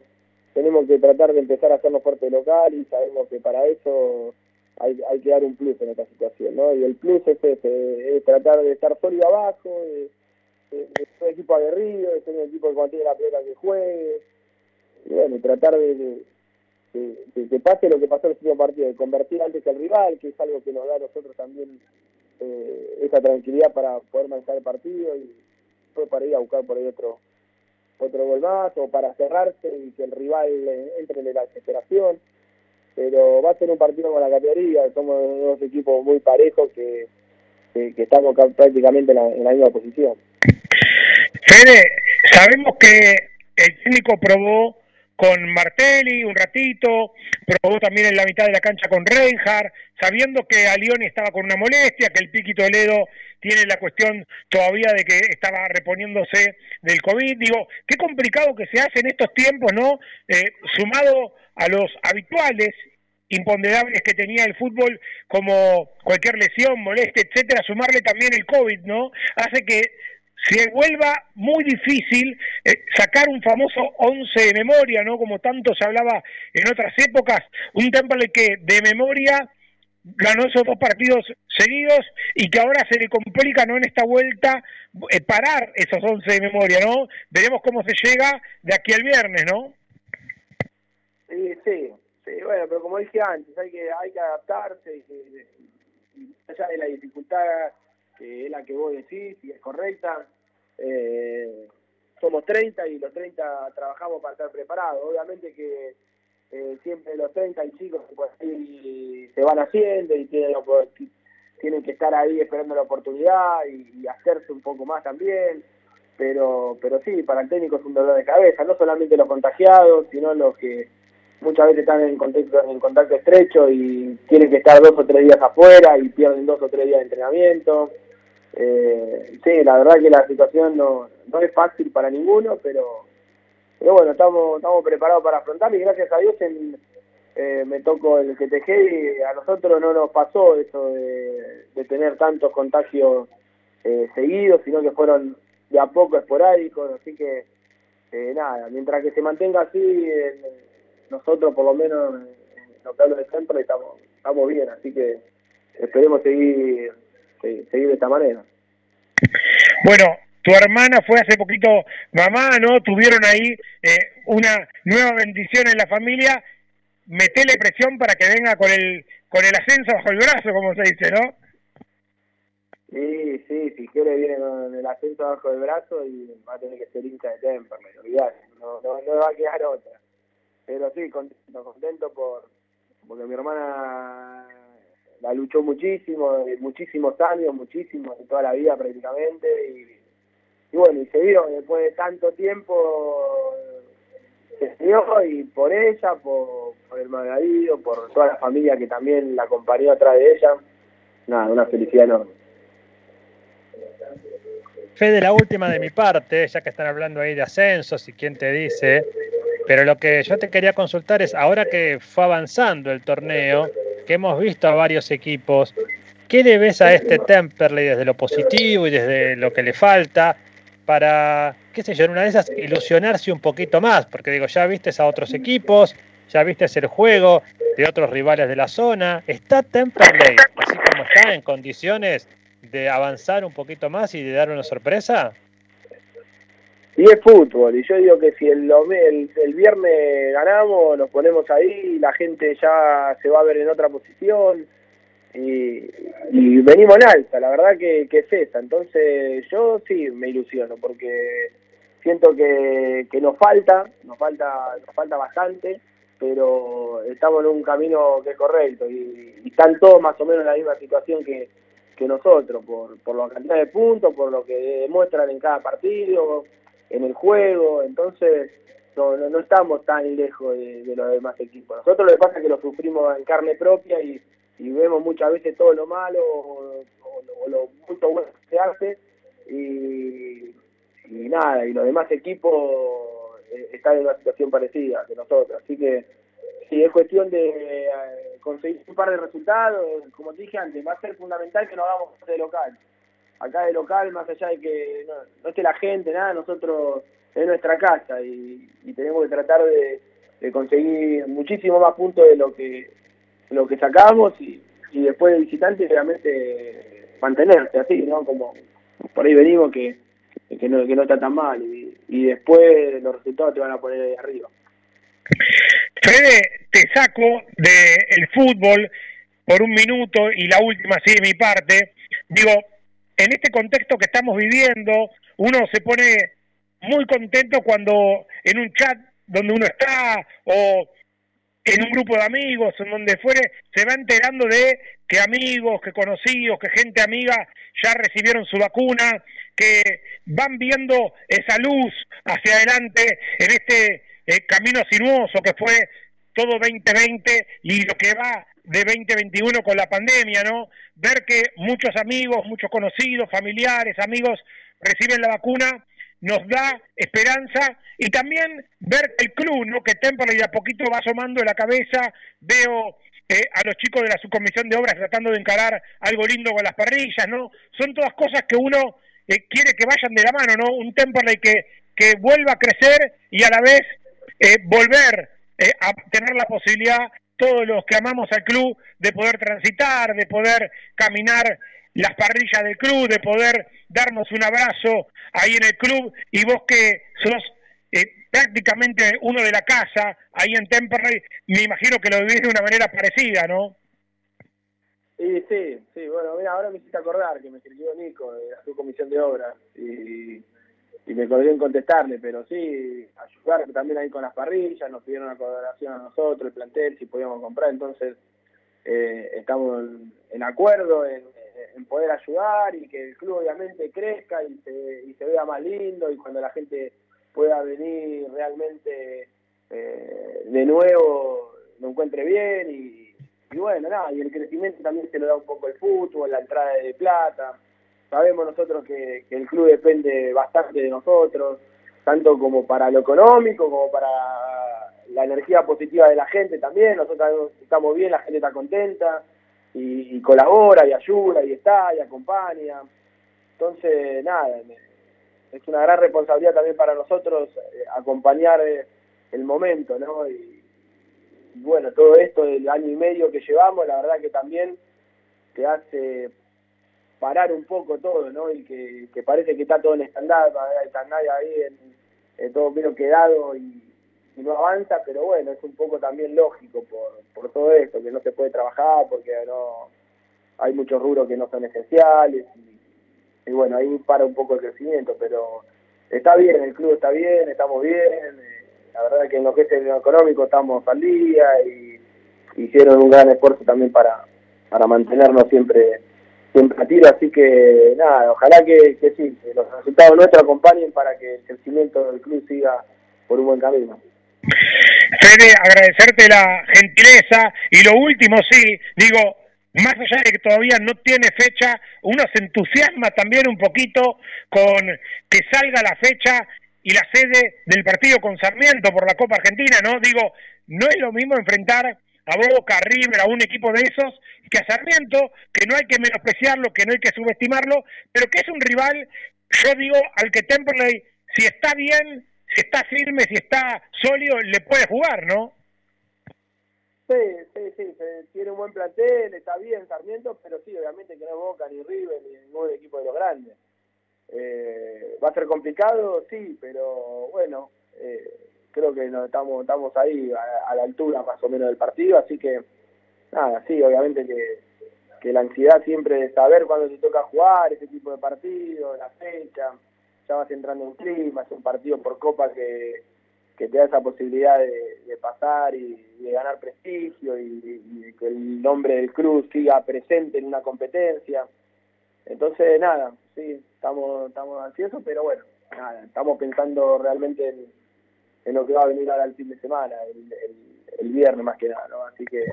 tenemos que tratar de empezar a hacernos fuerte local y sabemos que para eso hay, hay que dar un plus en esta situación, ¿no? Y el plus es ese, es tratar de estar sólido abajo, de, ser un equipo aguerrido, de ser un equipo que cuando la pelota que juegue, y bueno, tratar de, que pase lo que pasó en el último partido, de convertir antes al rival, que es algo que nos da a nosotros también eh, esa tranquilidad para poder manejar el partido y fue para ir a buscar por ahí otro otro gol más o para cerrarse y que el rival entre en la desesperación pero va a ser un partido con la categoría somos dos equipos muy parejos que, que, estamos prácticamente en la, en la misma posición. Fede, sabemos que el técnico probó con Martelli un ratito, probó también en la mitad de la cancha con Reinhardt, sabiendo que Alioni estaba con una molestia, que el Piqui Toledo tiene la cuestión todavía de que estaba reponiéndose del COVID. Digo, qué complicado que se hace en estos tiempos, ¿no? Eh, sumado a los habituales imponderables que tenía el fútbol como cualquier lesión, molestia, etcétera, sumarle también el COVID, ¿no? Hace que se vuelva muy difícil eh, sacar un famoso 11 de memoria, ¿no? Como tanto se hablaba en otras épocas, un Temple que de memoria ganó esos dos partidos seguidos y que ahora se le complica, ¿no? En esta vuelta eh, parar esos 11 de memoria, ¿no? Veremos cómo se llega de aquí al viernes, ¿no? Sí, sí, bueno, pero como dije antes, hay que, hay que adaptarse y allá de la dificultad que es la que vos decís y es correcta. Eh, somos 30 y los 30 trabajamos para estar preparados. Obviamente que eh, siempre los 30 hay chicos se van haciendo y tienen, tienen que estar ahí esperando la oportunidad y, hacerse un poco más también. Pero, pero sí, para el técnico es un dolor de cabeza, no solamente los contagiados, sino los que muchas veces están en contacto, en contacto estrecho y tienen que estar dos o tres días afuera y pierden dos o tres días de entrenamiento. Eh, sí, la verdad que la situación no, no es fácil para ninguno, pero, pero bueno, estamos, estamos preparados para afrontarlo y gracias a Dios eh, me tocó el tejé y a nosotros no nos pasó eso de, tener tantos contagios eh, seguidos, sino que fueron de a poco esporádicos, así que eh, nada, mientras que se mantenga así, nosotros por lo menos en lo que de siempre estamos, estamos bien, así que esperemos seguir seguir de esta manera. Bueno, tu hermana fue hace poquito mamá, ¿no? Tuvieron ahí eh, una nueva bendición en la familia. Metele presión para que venga con el con el ascenso bajo el brazo, como se dice, ¿no? Sí, sí, si quiere viene con el ascenso bajo el brazo y va a tener que ser hincha de Temperley, no, no, no va a quedar otra. Pero sí, contento, contento por porque mi hermana la luchó muchísimo, muchísimos años, muchísimos, toda la vida prácticamente, y, bueno, y se vio después de tanto tiempo, se dio y por ella, por, el marido, por toda la familia que también la acompañó atrás de ella, nada, una felicidad enorme. Fede, la última de mi parte, ya que están hablando ahí de ascensos y quién te dice, pero lo que yo te quería consultar es, ahora que fue avanzando el torneo, que hemos visto a varios equipos, ¿qué le ves a este Temperley desde lo positivo y desde lo que le falta para, qué sé yo, en una de esas ilusionarse un poquito más? Porque digo, ya viste a otros equipos, ya viste el juego de otros rivales de la zona. ¿Está Temperley, así como está, en condiciones de avanzar un poquito más y de dar una sorpresa? Y es fútbol, y yo digo que si el, el, el, viernes ganamos, nos ponemos ahí, la gente ya se va a ver en otra posición y, y venimos en alta, la verdad que, que es esa. Entonces yo sí me ilusiono porque siento que, que nos falta, nos falta, nos falta bastante, pero estamos en un camino que es correcto y, y están todos más o menos en la misma situación que, que nosotros, por, por la cantidad de puntos, por lo que demuestran en cada partido en el juego, entonces no, no, estamos tan lejos de, los demás equipos. Nosotros lo que pasa es que lo sufrimos en carne propia y, vemos muchas veces todo lo malo o, lo punto bueno que se hace y, y nada, y los demás equipos eh, están en una situación parecida que nosotros, así que sí, es cuestión de eh, conseguir un par de resultados, como te dije antes, va a ser fundamental que nos hagamos de local acá de local, más allá de que no, no esté la gente, nada, nosotros es nuestra casa y, tenemos que tratar de, conseguir muchísimo más puntos de lo que lo que sacamos y, después de visitante realmente mantenerse así, ¿no? Como por ahí venimos que, que, no, que no está tan mal y, y después los resultados te van a poner ahí arriba. Fede, te saco del fútbol por un minuto y la última sí de mi parte. Digo, en este contexto que estamos viviendo, uno se pone muy contento cuando en un chat donde uno está o en un grupo de amigos, en donde fuere, se va enterando de que amigos, que conocidos, que gente amiga ya recibieron su vacuna, que van viendo esa luz hacia adelante en este eh, camino sinuoso que fue todo 2020 y lo que va de 2021 con la pandemia, ¿no? Ver que muchos amigos, muchos conocidos, familiares, amigos reciben la vacuna nos da esperanza y también ver el club, ¿no? Que Temple de a poquito va asomando la cabeza, veo eh, a los chicos de la subcomisión de obras tratando de encarar algo lindo con las parrillas, ¿no? Son todas cosas que uno eh, quiere que vayan de la mano, ¿no? Un Temperley que, que vuelva a crecer y a la vez eh, volver a tener la posibilidad todos los que amamos al club, de poder transitar, de poder caminar las parrillas del club, de poder darnos un abrazo ahí en el club y vos que sos eh, prácticamente uno de la casa ahí en Temperley, me imagino que lo vivís de una manera parecida, ¿no? Sí, sí, sí, bueno, mira, ahora me hiciste acordar que me escribió Nico de la subcomisión de obras y y me colgué en contestarle, pero sí, ayudar también ahí con las parrillas, nos pidieron una colaboración a nosotros, el plantel, si podíamos comprar, entonces eh, estamos en, acuerdo en, poder ayudar y que el club obviamente crezca y se, y se vea más lindo y cuando la gente pueda venir realmente eh, de nuevo lo encuentre bien y, y bueno, nada, y el crecimiento también se lo da un poco el fútbol, la entrada de plata Sabemos nosotros que, el club depende bastante de nosotros, tanto como para lo económico, como para la energía positiva de la gente también. Nosotros estamos bien, la gente está contenta y, colabora y ayuda y está y acompaña. Entonces, nada, es una gran responsabilidad también para nosotros eh, acompañar eh, el momento, ¿no? Y, bueno, todo esto del año y medio que llevamos, la verdad que también te hace parar un poco todo, ¿no? Y que, parece que está todo en está nadie ahí en, todo menos quedado y, no avanza, pero bueno, es un poco también lógico por, por todo esto, que no se puede trabajar porque no hay muchos rubros que no son esenciales y, bueno, ahí para un poco el crecimiento, pero está bien, el club está bien, estamos bien, eh, la verdad que en lo que es el económico estamos al día y hicieron un gran esfuerzo también para, para mantenernos siempre siempre así que nada, ojalá que, que sí, que los resultados nuestros acompañen para que el crecimiento del club siga por un buen camino. Fede, agradecerte la gentileza y lo último, sí, digo, más allá de que todavía no tiene fecha, uno se entusiasma también un poquito con que salga la fecha y la sede del partido con Sarmiento por la Copa Argentina, ¿no? Digo, no es lo mismo enfrentar a Boca, a River, a un equipo de esos, que a Sarmiento, que no hay que menospreciarlo, que no hay que subestimarlo, pero que es un rival, yo digo, al que Temperley, si está bien, si está firme, si está sólido, le puede jugar, ¿no? Sí, sí, sí, tiene un buen plantel, está bien Sarmiento, pero sí, obviamente que no es Boca, ni River, ni ningún equipo de los grandes. Eh, ¿Va a ser complicado? Sí, pero bueno, eh, creo que no, estamos, estamos ahí a, la altura más o menos del partido, así que nada, sí, obviamente que, que la ansiedad siempre de saber cuándo te toca jugar ese tipo de partido, la fecha, ya vas entrando en clima, es un partido por copa que, que te da esa posibilidad de, pasar y, de ganar prestigio y, que el nombre del club siga presente en una competencia. Entonces, nada, sí, estamos, estamos ansiosos, pero bueno, nada, estamos pensando realmente en, en lo que va a venir ahora el fin de semana, el, el, viernes más que nada, ¿no? Así que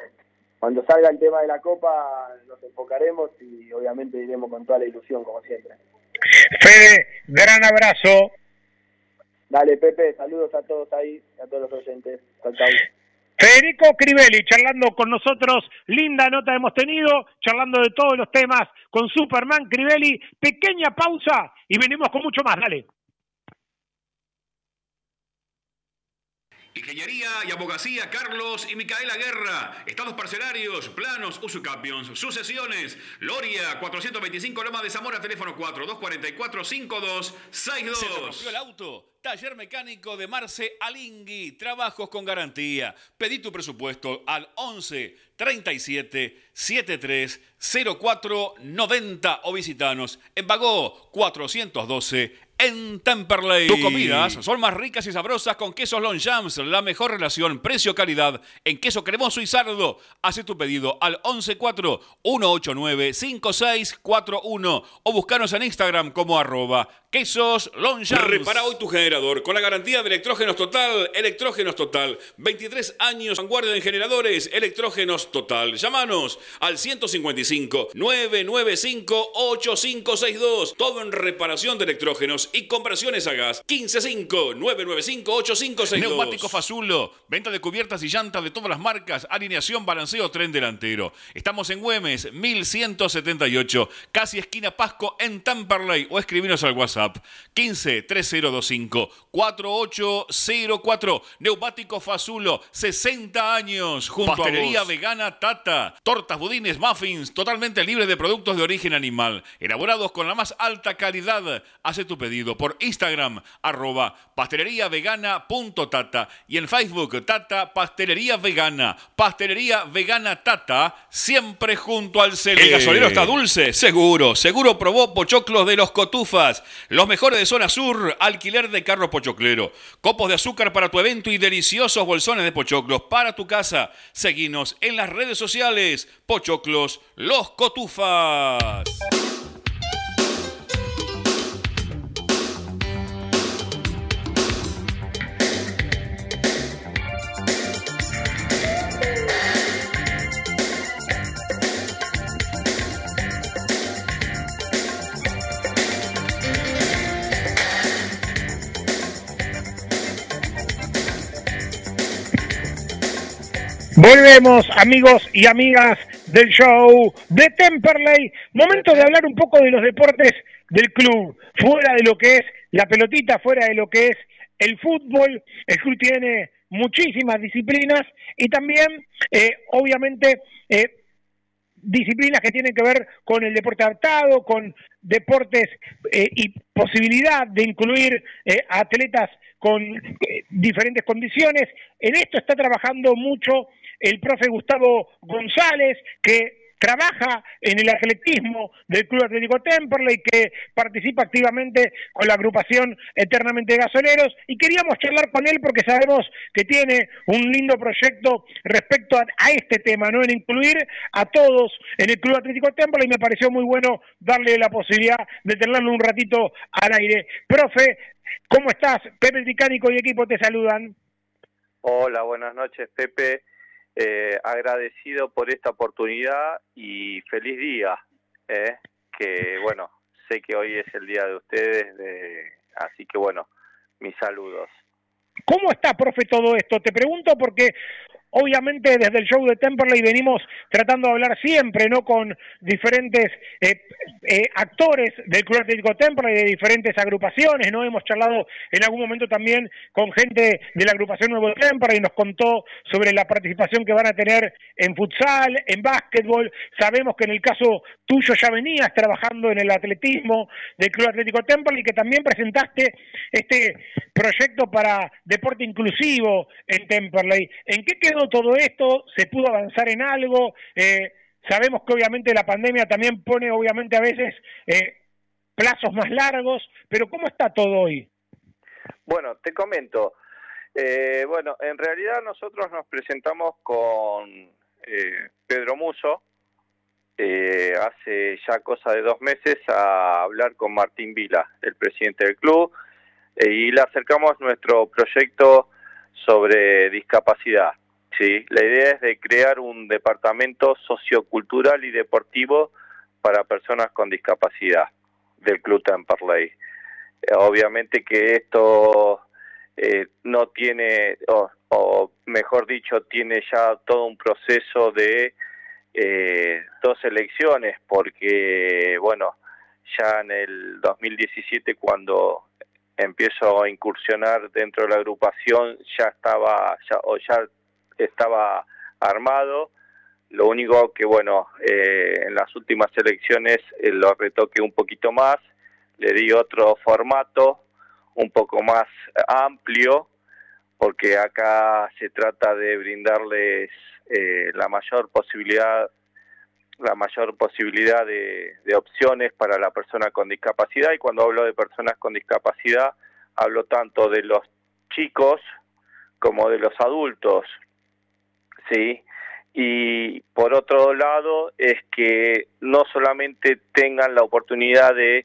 cuando salga el tema de la Copa nos enfocaremos y obviamente iremos con toda la ilusión, como siempre. Fede, gran abrazo. Dale, Pepe, saludos a todos ahí, a todos los oyentes. Federico Crivelli charlando con nosotros, linda nota hemos tenido, charlando de todos los temas con Superman Crivelli. Pequeña pausa y venimos con mucho más, dale. Ingeniería y abogacía Carlos y Micaela Guerra. Estados parcelarios, planos, usucapions, sucesiones. Loria, 425 Loma de Zamora, teléfono 4244-5262. ¿Se rompió el auto? Taller mecánico de Marce Alingui. Trabajos con garantía. Pedí tu presupuesto al 11 37 73 04 90 o visitanos en Bagó 412 en Temperley. Tus comidas son más ricas y sabrosas con quesos Longchamps, la mejor relación precio-calidad en queso cremoso y sardo. Haz tu pedido al 114-189-5641 o buscanos en Instagram como arroba quesos Longchamps. Repara hoy tu generador con la garantía de Electrógenos Total. Electrógenos Total. 23 años vanguardia en generadores. Electrógenos Total. Llámanos al 155 995 8562. Todo en reparación de electrógenos y conversiones a gas. 155-995-8562. Neumático Fazulo. Venta de cubiertas y llantas de todas las marcas. Alineación, balanceo, tren delantero. Estamos en Güemes, 1178. Casi esquina Pasco en Tamperley. O escribinos al WhatsApp. 15-3025-4804. Neumático Fazulo. 60 años. Junto Pastelería vegana Tata. Tortas, budines, muffins. Totalmente libre de productos de origen animal. Elaborados con la más alta calidad. Hace tu pedido por Instagram, arroba pasteleriavegana.tata y en Facebook, Tata Pastelería Vegana. Pastelería Vegana Tata, siempre junto al cel. ¿El gasolero está dulce? Seguro. Seguro probó pochoclos de los cotufas. Los mejores de zona sur, alquiler de carro pochoclero. Copos de azúcar para tu evento y deliciosos bolsones de pochoclos para tu casa. Seguinos en las redes sociales. Pochoclos, los cotufas. Volvemos, amigos y amigas del show de Temperley. Momento de hablar un poco de los deportes del club, fuera de lo que es la pelotita, fuera de lo que es el fútbol. El club tiene muchísimas disciplinas y también, eh, obviamente, eh, disciplinas que tienen que ver con el deporte adaptado, con deportes eh, y posibilidad de incluir atletas con diferentes condiciones. En esto está trabajando mucho el profe Gustavo González, que trabaja en el atletismo del Club Atlético Temperley, que participa activamente con la agrupación Eternamente Gasoleros, y queríamos charlar con él porque sabemos que tiene un lindo proyecto respecto a, este tema, ¿no? En incluir a todos en el Club Atlético Temperley, y me pareció muy bueno darle la posibilidad de tenerlo un ratito al aire. Profe, ¿cómo estás? Pepe Ticánico y equipo te saludan. Hola, buenas noches, Pepe. Eh, agradecido por esta oportunidad y feliz día, eh, que bueno, sé que hoy es el día de ustedes, de, así que bueno, mis saludos. ¿Cómo está, profe, todo esto? Te pregunto porque obviamente desde el show de Temperley venimos tratando de hablar siempre, ¿no? Con diferentes eh, eh, actores del Club Atlético Temperley, de diferentes agrupaciones, ¿no? Hemos charlado en algún momento también con gente de la agrupación Nuevo Temperley nos contó sobre la participación que van a tener en futsal, en básquetbol. Sabemos que en el caso tuyo ya venías trabajando en el atletismo del Club Atlético Temperley y que también presentaste este proyecto para deporte inclusivo en Temperley. ¿En qué quedó todo esto? ¿Se pudo avanzar en algo? Eh, sabemos que obviamente la pandemia también pone obviamente a veces eh, plazos más largos, pero ¿cómo está todo hoy? Bueno, te comento. Eh, bueno, en realidad nosotros nos presentamos con eh, Pedro Muso hace ya cosa de dos meses a hablar con Martín Vila, el presidente del club, y le acercamos nuestro proyecto sobre discapacidad. ¿Sí? La idea es de crear un departamento sociocultural y deportivo para personas con discapacidad del Club Temperley. Eh, obviamente que esto eh, no tiene, o, mejor dicho, tiene ya todo un proceso de eh, dos elecciones, porque, bueno, ya en el 2017 cuando empiezo a incursionar dentro de la agrupación ya estaba ya, o ya estaba armado. Lo único que bueno eh, en las últimas elecciones eh, lo retoqué un poquito más le di otro formato un poco más amplio porque acá se trata de brindarles eh, la mayor posibilidad la mayor posibilidad de, de, opciones para la persona con discapacidad. Y cuando hablo de personas con discapacidad hablo tanto de los chicos como de los adultos sí y por otro lado es que no solamente tengan la oportunidad de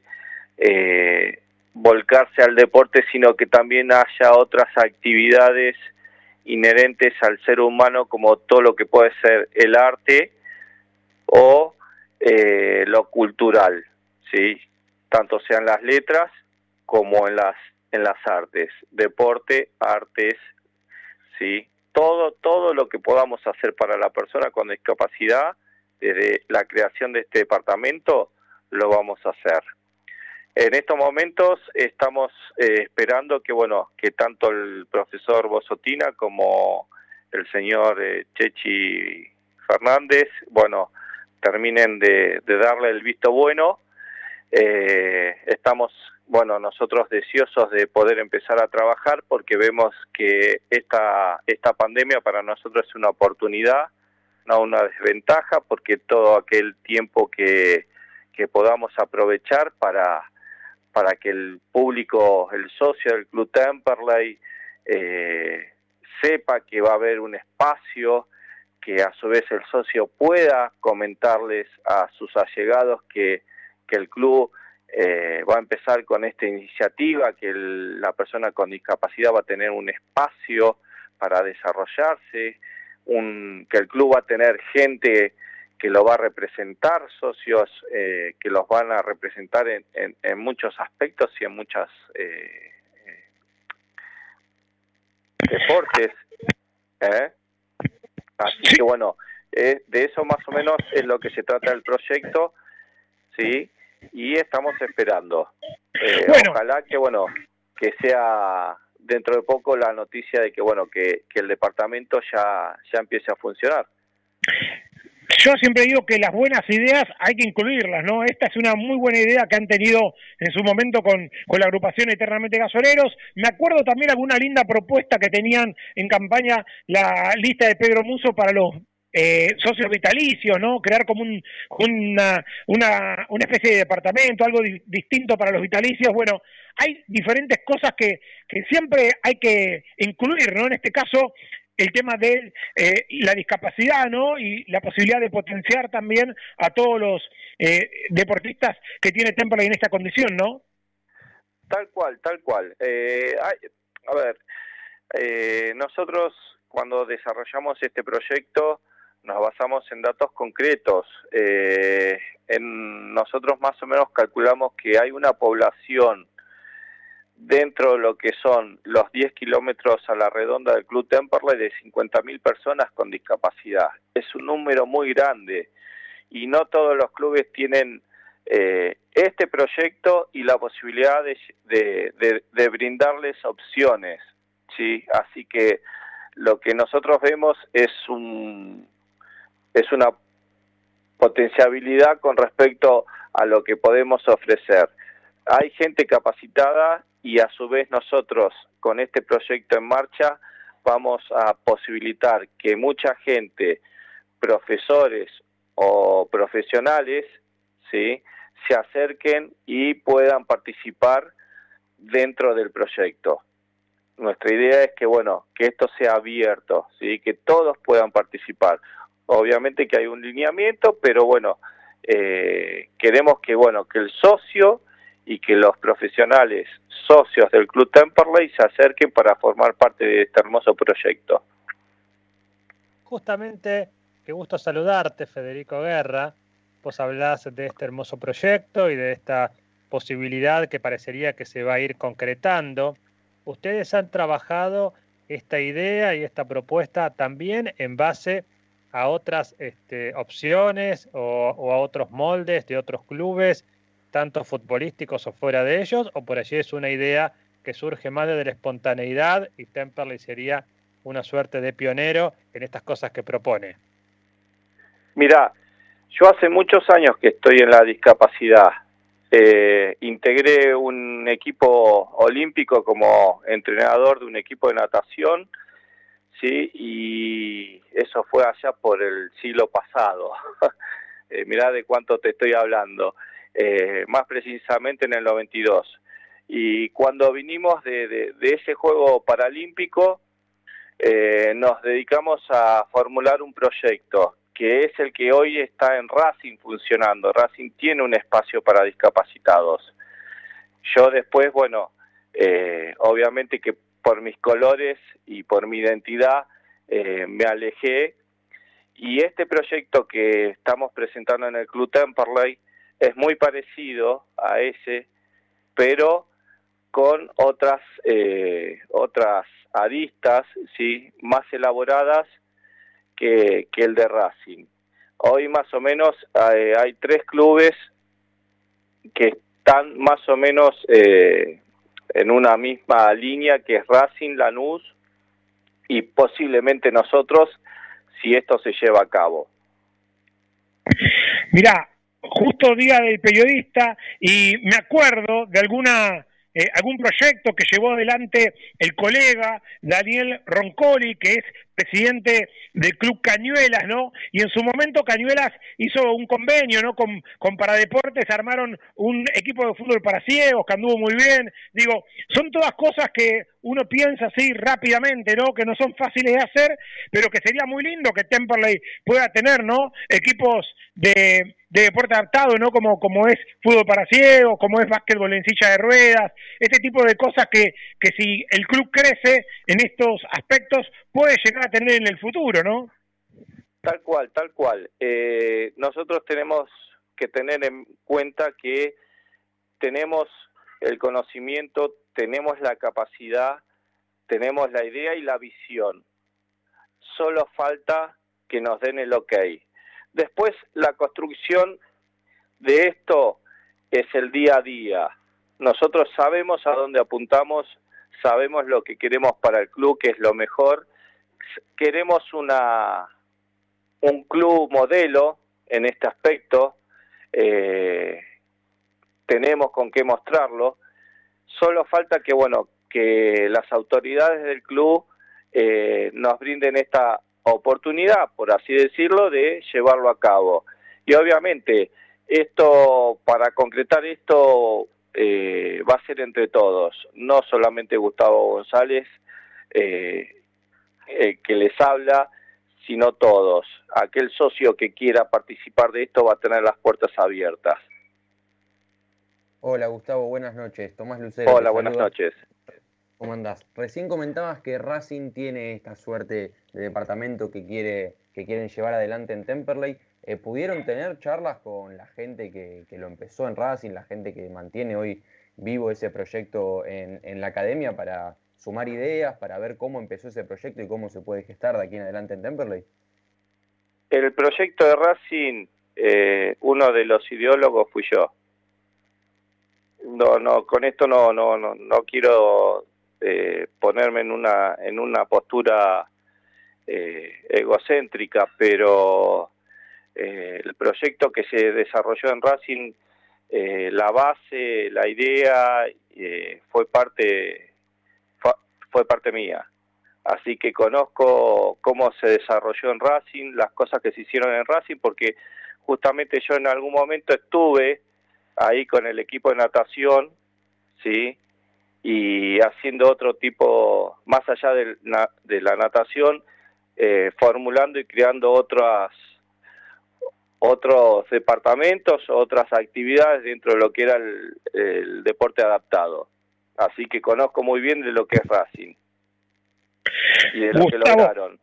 eh, volcarse al deporte sino que también haya otras actividades inherentes al ser humano como todo lo que puede ser el arte o eh, lo cultural, ¿sí? tanto sean las letras como en las en las artes, deporte, artes, sí, todo todo lo que podamos hacer para la persona con discapacidad desde la creación de este departamento lo vamos a hacer. En estos momentos estamos eh, esperando que bueno que tanto el profesor Bosotina como el señor eh, Chechi Fernández, bueno, terminen de, de darle el visto bueno. Eh, estamos, bueno, nosotros deseosos de poder empezar a trabajar porque vemos que esta, esta pandemia para nosotros es una oportunidad, no una desventaja, porque todo aquel tiempo que, que podamos aprovechar para, para que el público, el socio del Club Temperley, eh, sepa que va a haber un espacio que a su vez el socio pueda comentarles a sus allegados que, que el club eh, va a empezar con esta iniciativa, que el, la persona con discapacidad va a tener un espacio para desarrollarse, un, que el club va a tener gente que lo va a representar, socios eh, que los van a representar en, en, muchos aspectos y en muchas eh, deportes. ¿eh? Así que bueno, eh, de eso más o menos es lo que se trata el proyecto, ¿sí? Y estamos esperando. Eh, bueno. Ojalá que, bueno, que sea dentro de poco la noticia de que, bueno, que, que el departamento ya, ya empiece a funcionar. Yo siempre digo que las buenas ideas hay que incluirlas, ¿no? Esta es una muy buena idea que han tenido en su momento con, con la agrupación Eternamente Gasoleros. Me acuerdo también alguna linda propuesta que tenían en campaña la lista de Pedro Muso para los eh, socios vitalicios, ¿no? Crear como un, una, una, especie de departamento, algo di distinto para los vitalicios. Bueno, hay diferentes cosas que, que siempre hay que incluir, ¿no? En este caso, el tema de eh, la discapacidad, ¿no? Y la posibilidad de potenciar también a todos los eh, deportistas que tiene Temple en esta condición, ¿no? Tal cual, tal cual. Eh, a ver, eh, nosotros cuando desarrollamos este proyecto nos basamos en datos concretos. Eh, en nosotros más o menos calculamos que hay una población dentro de lo que son los 10 kilómetros a la redonda del Club Temperley de 50.000 personas con discapacidad. Es un número muy grande y no todos los clubes tienen eh, este proyecto y la posibilidad de, de, brindarles opciones. ¿sí? Así que lo que nosotros vemos es, un, es una potenciabilidad con respecto a lo que podemos ofrecer. Hay gente capacitada y a su vez nosotros con este proyecto en marcha vamos a posibilitar que mucha gente, profesores o profesionales, ¿sí? se acerquen y puedan participar dentro del proyecto. Nuestra idea es que bueno, que esto sea abierto, ¿sí? que todos puedan participar. Obviamente que hay un lineamiento, pero bueno, eh, queremos que bueno, que el socio y que los profesionales socios del Club Temperley se acerquen para formar parte de este hermoso proyecto. Justamente, qué gusto saludarte, Federico Guerra. Vos hablás de este hermoso proyecto y de esta posibilidad que parecería que se va a ir concretando. Ustedes han trabajado esta idea y esta propuesta también en base a otras este, opciones o, o, a otros moldes de otros clubes tanto futbolísticos o fuera de ellos, o por allí es una idea que surge más de la espontaneidad y Temperley sería una suerte de pionero en estas cosas que propone? Mira, yo hace muchos años que estoy en la discapacidad. Eh, integré un equipo olímpico como entrenador de un equipo de natación, sí, y eso fue allá por el siglo pasado. eh, mirá de cuánto te estoy hablando. Eh, más precisamente en el 92. Y cuando vinimos de, ese juego paralímpico, eh, nos dedicamos a formular un proyecto que es el que hoy está en Racing funcionando. Racing tiene un espacio para discapacitados. Yo después, bueno, eh, obviamente que por mis colores y por mi identidad me alejé y este proyecto que estamos presentando en el Club Temperley es muy parecido a ese, pero con otras eh, otras aristas sí más elaboradas que, el de Racing. Hoy más o menos eh, hay tres clubes que están más o menos eh, en una misma línea que es Racing, Lanús y posiblemente nosotros si esto se lleva a cabo. Mira, justo día del periodista y me acuerdo de alguna eh, algún proyecto que llevó adelante el colega Daniel Roncoli, que es presidente del Club Cañuelas, ¿no? Y en su momento Cañuelas hizo un convenio, ¿no? Con, con Paradeportes, armaron un equipo de fútbol para ciegos que anduvo muy bien. Digo, son todas cosas que uno piensa así rápidamente, ¿no? Que no son fáciles de hacer, pero que sería muy lindo que Temperley pueda tener, ¿no? Equipos de, deporte adaptado, ¿no? Como, como es fútbol para ciegos, como es básquetbol en silla de ruedas, este tipo de cosas que, que si el club crece en estos aspectos puede llegar a tener en el futuro, ¿no? Tal cual, tal cual. Eh, nosotros tenemos que tener en cuenta que tenemos el conocimiento, tenemos la capacidad, tenemos la idea y la visión. Solo falta que nos den el ok. Después, la construcción de esto es el día a día. Nosotros sabemos a dónde apuntamos, sabemos lo que queremos para el club, que es lo mejor. Queremos una, un club modelo en este aspecto. Eh, tenemos con qué mostrarlo. Solo falta que, bueno, que las autoridades del club eh, nos brinden esta oportunidad, por así decirlo, de llevarlo a cabo. Y obviamente, esto, para concretar esto, eh, va a ser entre todos, no solamente Gustavo González, eh, que les habla, sino todos. Aquel socio que quiera participar de esto va a tener las puertas abiertas. Hola Gustavo, buenas noches. Tomás Lucero. Hola, buenas noches. ¿Cómo andás? Recién comentabas que Racing tiene esta suerte de departamento que, quiere, que quieren llevar adelante en Temperley. Eh, ¿Pudieron tener charlas con la gente que, lo empezó en Racing, la gente que mantiene hoy vivo ese proyecto en, en la academia para sumar ideas, para ver cómo empezó ese proyecto y cómo se puede gestar de aquí en adelante en Temperley? El proyecto de Racing, eh, uno de los ideólogos fui yo. No, no, con esto no, no, no, no quiero eh, ponerme en una, en una postura eh, egocéntrica, pero eh, el proyecto que se desarrolló en Racing, eh, la base, la idea, eh, fue parte, fue, parte mía. Así que conozco cómo se desarrolló en Racing, las cosas que se hicieron en Racing, porque justamente yo en algún momento estuve ahí con el equipo de natación, ¿sí? Y haciendo otro tipo, más allá de, la- de la natación, eh, formulando y creando otras otros departamentos, otras actividades dentro de lo que era el, el deporte adaptado. Así que conozco muy bien de lo que es Racing y de lo que Gustavo, lograron.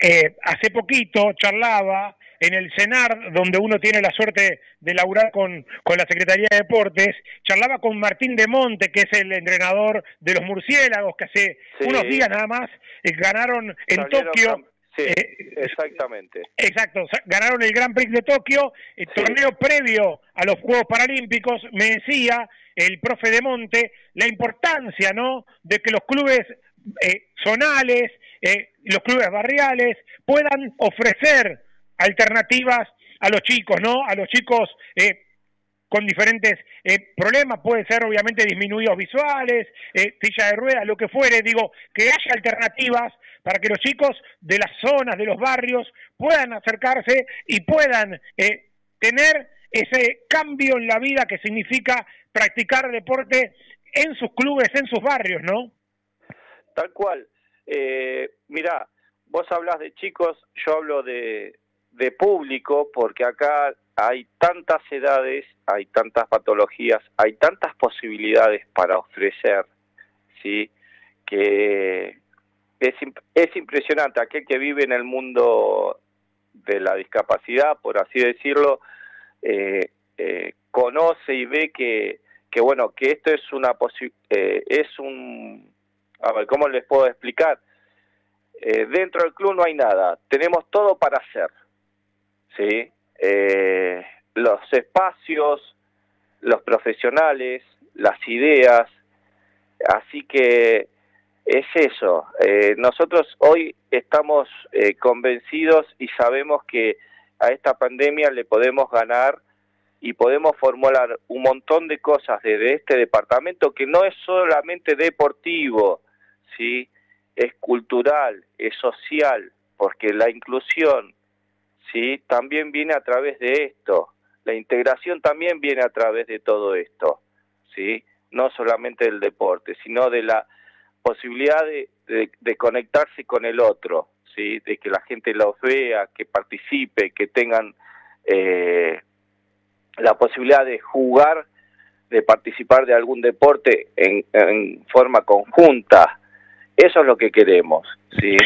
Eh, hace poquito charlaba en el CENAR, donde uno tiene la suerte de laburar con, con la Secretaría de Deportes, charlaba con Martín de Monte, que es el entrenador de los murciélagos, que hace Sí. unos días nada más eh, ganaron en Salieron Tokio. Sí, eh, exactamente. Exacto, ganaron el Gran Prix de Tokio, el torneo previo a los Juegos Paralímpicos, me decía el profe de Monte la importancia, ¿no?, de que los clubes eh, zonales, eh, los clubes barriales puedan ofrecer alternativas a los chicos, ¿no?, a los chicos eh, con diferentes eh, problemas, puede ser obviamente disminuidos visuales, eh, silla de ruedas, lo que fuere, digo, que haya alternativas para que los chicos de las zonas, de los barrios, puedan acercarse y puedan eh, tener ese cambio en la vida que significa practicar deporte en sus clubes, en sus barrios, ¿no? Tal cual. Eh, mira, vos hablas de chicos, yo hablo de, de público, porque acá hay tantas edades, hay tantas patologías, hay tantas posibilidades para ofrecer, ¿sí? Que es, es impresionante. Aquel que vive en el mundo de la discapacidad, por así decirlo, eh, eh, conoce y ve que, que bueno, que esto es una eh, es un a ver, ¿cómo les puedo explicar? Dentro del club no hay nada, tenemos todo para hacer, ¿sí? Eh, los espacios, los profesionales, las ideas, así que es eso. Eh, nosotros hoy estamos eh, convencidos y sabemos que a esta pandemia le podemos ganar y podemos formular un montón de cosas desde este departamento que no es solamente deportivo, ¿sí? es cultural, es social, porque la inclusión ¿sí? también viene a través de esto, la integración también viene a través de todo esto, ¿sí? no solamente del deporte, sino de la posibilidad de, conectarse con el otro, ¿sí? de que la gente los vea, que participe, que tengan eh, la posibilidad de jugar, de participar de algún deporte en forma conjunta. Eso es lo que queremos, ¿sí?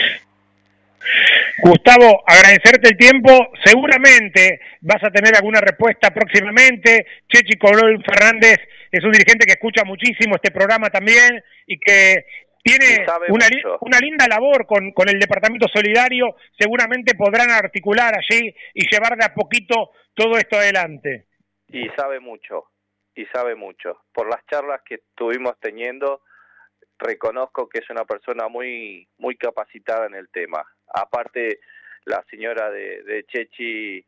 Gustavo, agradecerte el tiempo. Seguramente vas a tener alguna respuesta próximamente. Chechi Colón Fernández es un dirigente que escucha muchísimo este programa también y que tiene una linda labor con, con el Departamento Solidario. Seguramente podrán articular allí y llevar de a poquito todo esto adelante. Y sabe mucho, y sabe mucho. Por las charlas que estuvimos teniendo, reconozco que es una persona muy, muy capacitada en el tema. Aparte, la señora de, de Chechi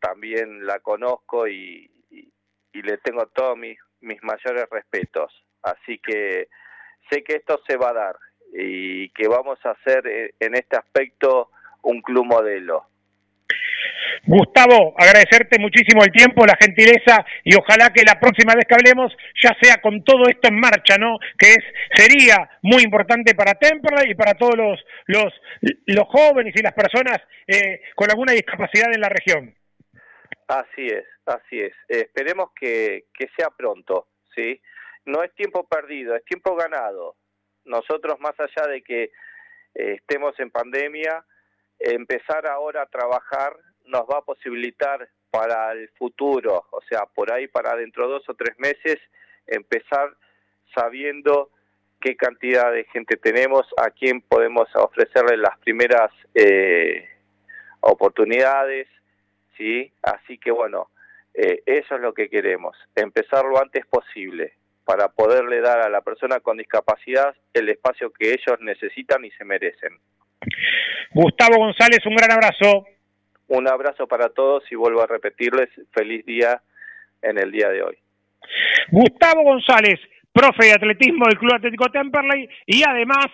también la conozco y, y- le tengo todos mis, mis mayores respetos. Así que sé que esto se va a dar y que vamos a hacer eh, en este aspecto un club modelo. Gustavo, agradecerte muchísimo el tiempo, la gentileza y ojalá que la próxima vez que hablemos ya sea con todo esto en marcha, ¿no? Que es sería muy importante para Temperley y para todos los jóvenes y las personas eh, con alguna discapacidad en la región. Así es, así es. Eh, esperemos que, que sea pronto, ¿sí? No es tiempo perdido, es tiempo ganado. Nosotros, más allá de que eh, estemos en pandemia, empezar ahora a trabajar nos va a posibilitar para el futuro, o sea, por ahí para dentro de dos o tres meses, empezar sabiendo qué cantidad de gente tenemos, a quién podemos ofrecerle las primeras eh, oportunidades, ¿sí? Así que bueno, eh, eso es lo que queremos, empezar lo antes posible para poderle dar a la persona con discapacidad el espacio que ellos necesitan y se merecen. Gustavo González, un gran abrazo. Un abrazo para todos y vuelvo a repetirles feliz día en el día de hoy. Gustavo González, profe de atletismo del Club Atlético Temperley y además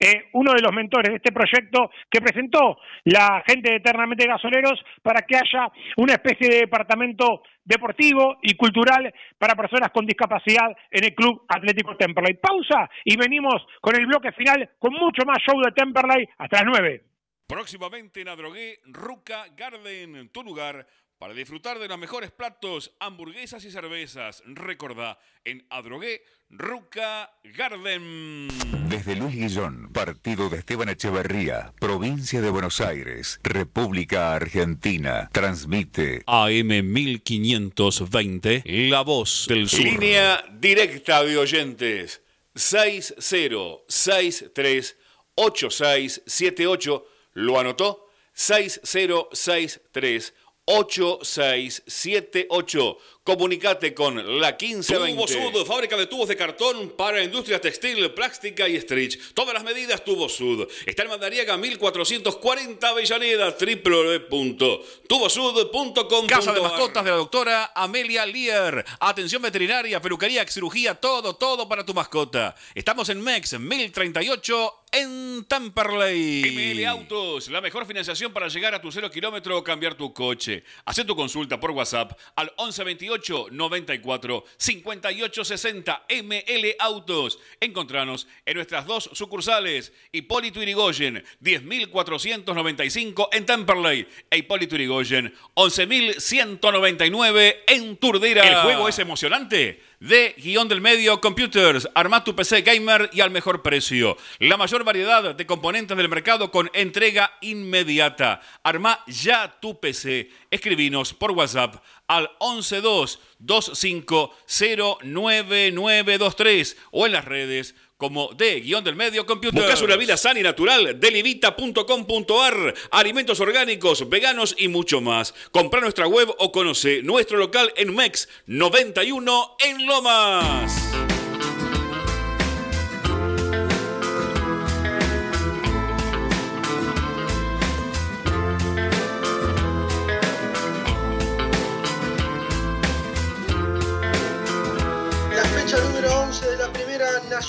eh, uno de los mentores de este proyecto que presentó la gente de Eternamente Gasoleros para que haya una especie de departamento deportivo y cultural para personas con discapacidad en el Club Atlético Temperley. Pausa y venimos con el bloque final con mucho más show de Temperley hasta las 9. Próximamente en Adrogué, Ruca Garden, tu lugar para disfrutar de los mejores platos, hamburguesas y cervezas. Recordá, en Adrogué, Ruca Garden. Desde Luis Guillón, partido de Esteban Echeverría, provincia de Buenos Aires, República Argentina, transmite AM 1520, La Voz del Sur. Línea directa de oyentes 60638678. ¿Lo anotó? 6063 8678. Comunicate con la 1520. Tubo Sud, fábrica de tubos de cartón para industria textil, plástica y stretch. Todas las medidas Tubo Sud. Está en Mandariaga 1440 Avellaneda, www.tubosud.com. Casa de mascotas de la doctora Amelia Lear. Atención veterinaria, peluquería, cirugía, todo, todo para tu mascota. Estamos en MEX 1038 en Temperley. ML Autos, la mejor financiación para llegar a tu cero kilómetro o cambiar tu coche. Haz tu consulta por WhatsApp al 1128 94 58 60 ML Autos. Encontranos en nuestras dos sucursales, Hipólito Irigoyen 10495 en Temperley e Hipólito Irigoyen 11199 en Turdera. El juego es emocionante de guion del medio Computers. Arma tu PC gamer y al mejor precio. La mayor variedad de componentes del mercado con entrega inmediata. Arma ya tu PC. Escribinos por WhatsApp al 112-2509-9923 o en las redes como de guion del medio computer. Buscas una vida sana y natural, delivita.com.ar, alimentos orgánicos, veganos y mucho más. Compra nuestra web o conoce nuestro local en MEX 91 en Lomas.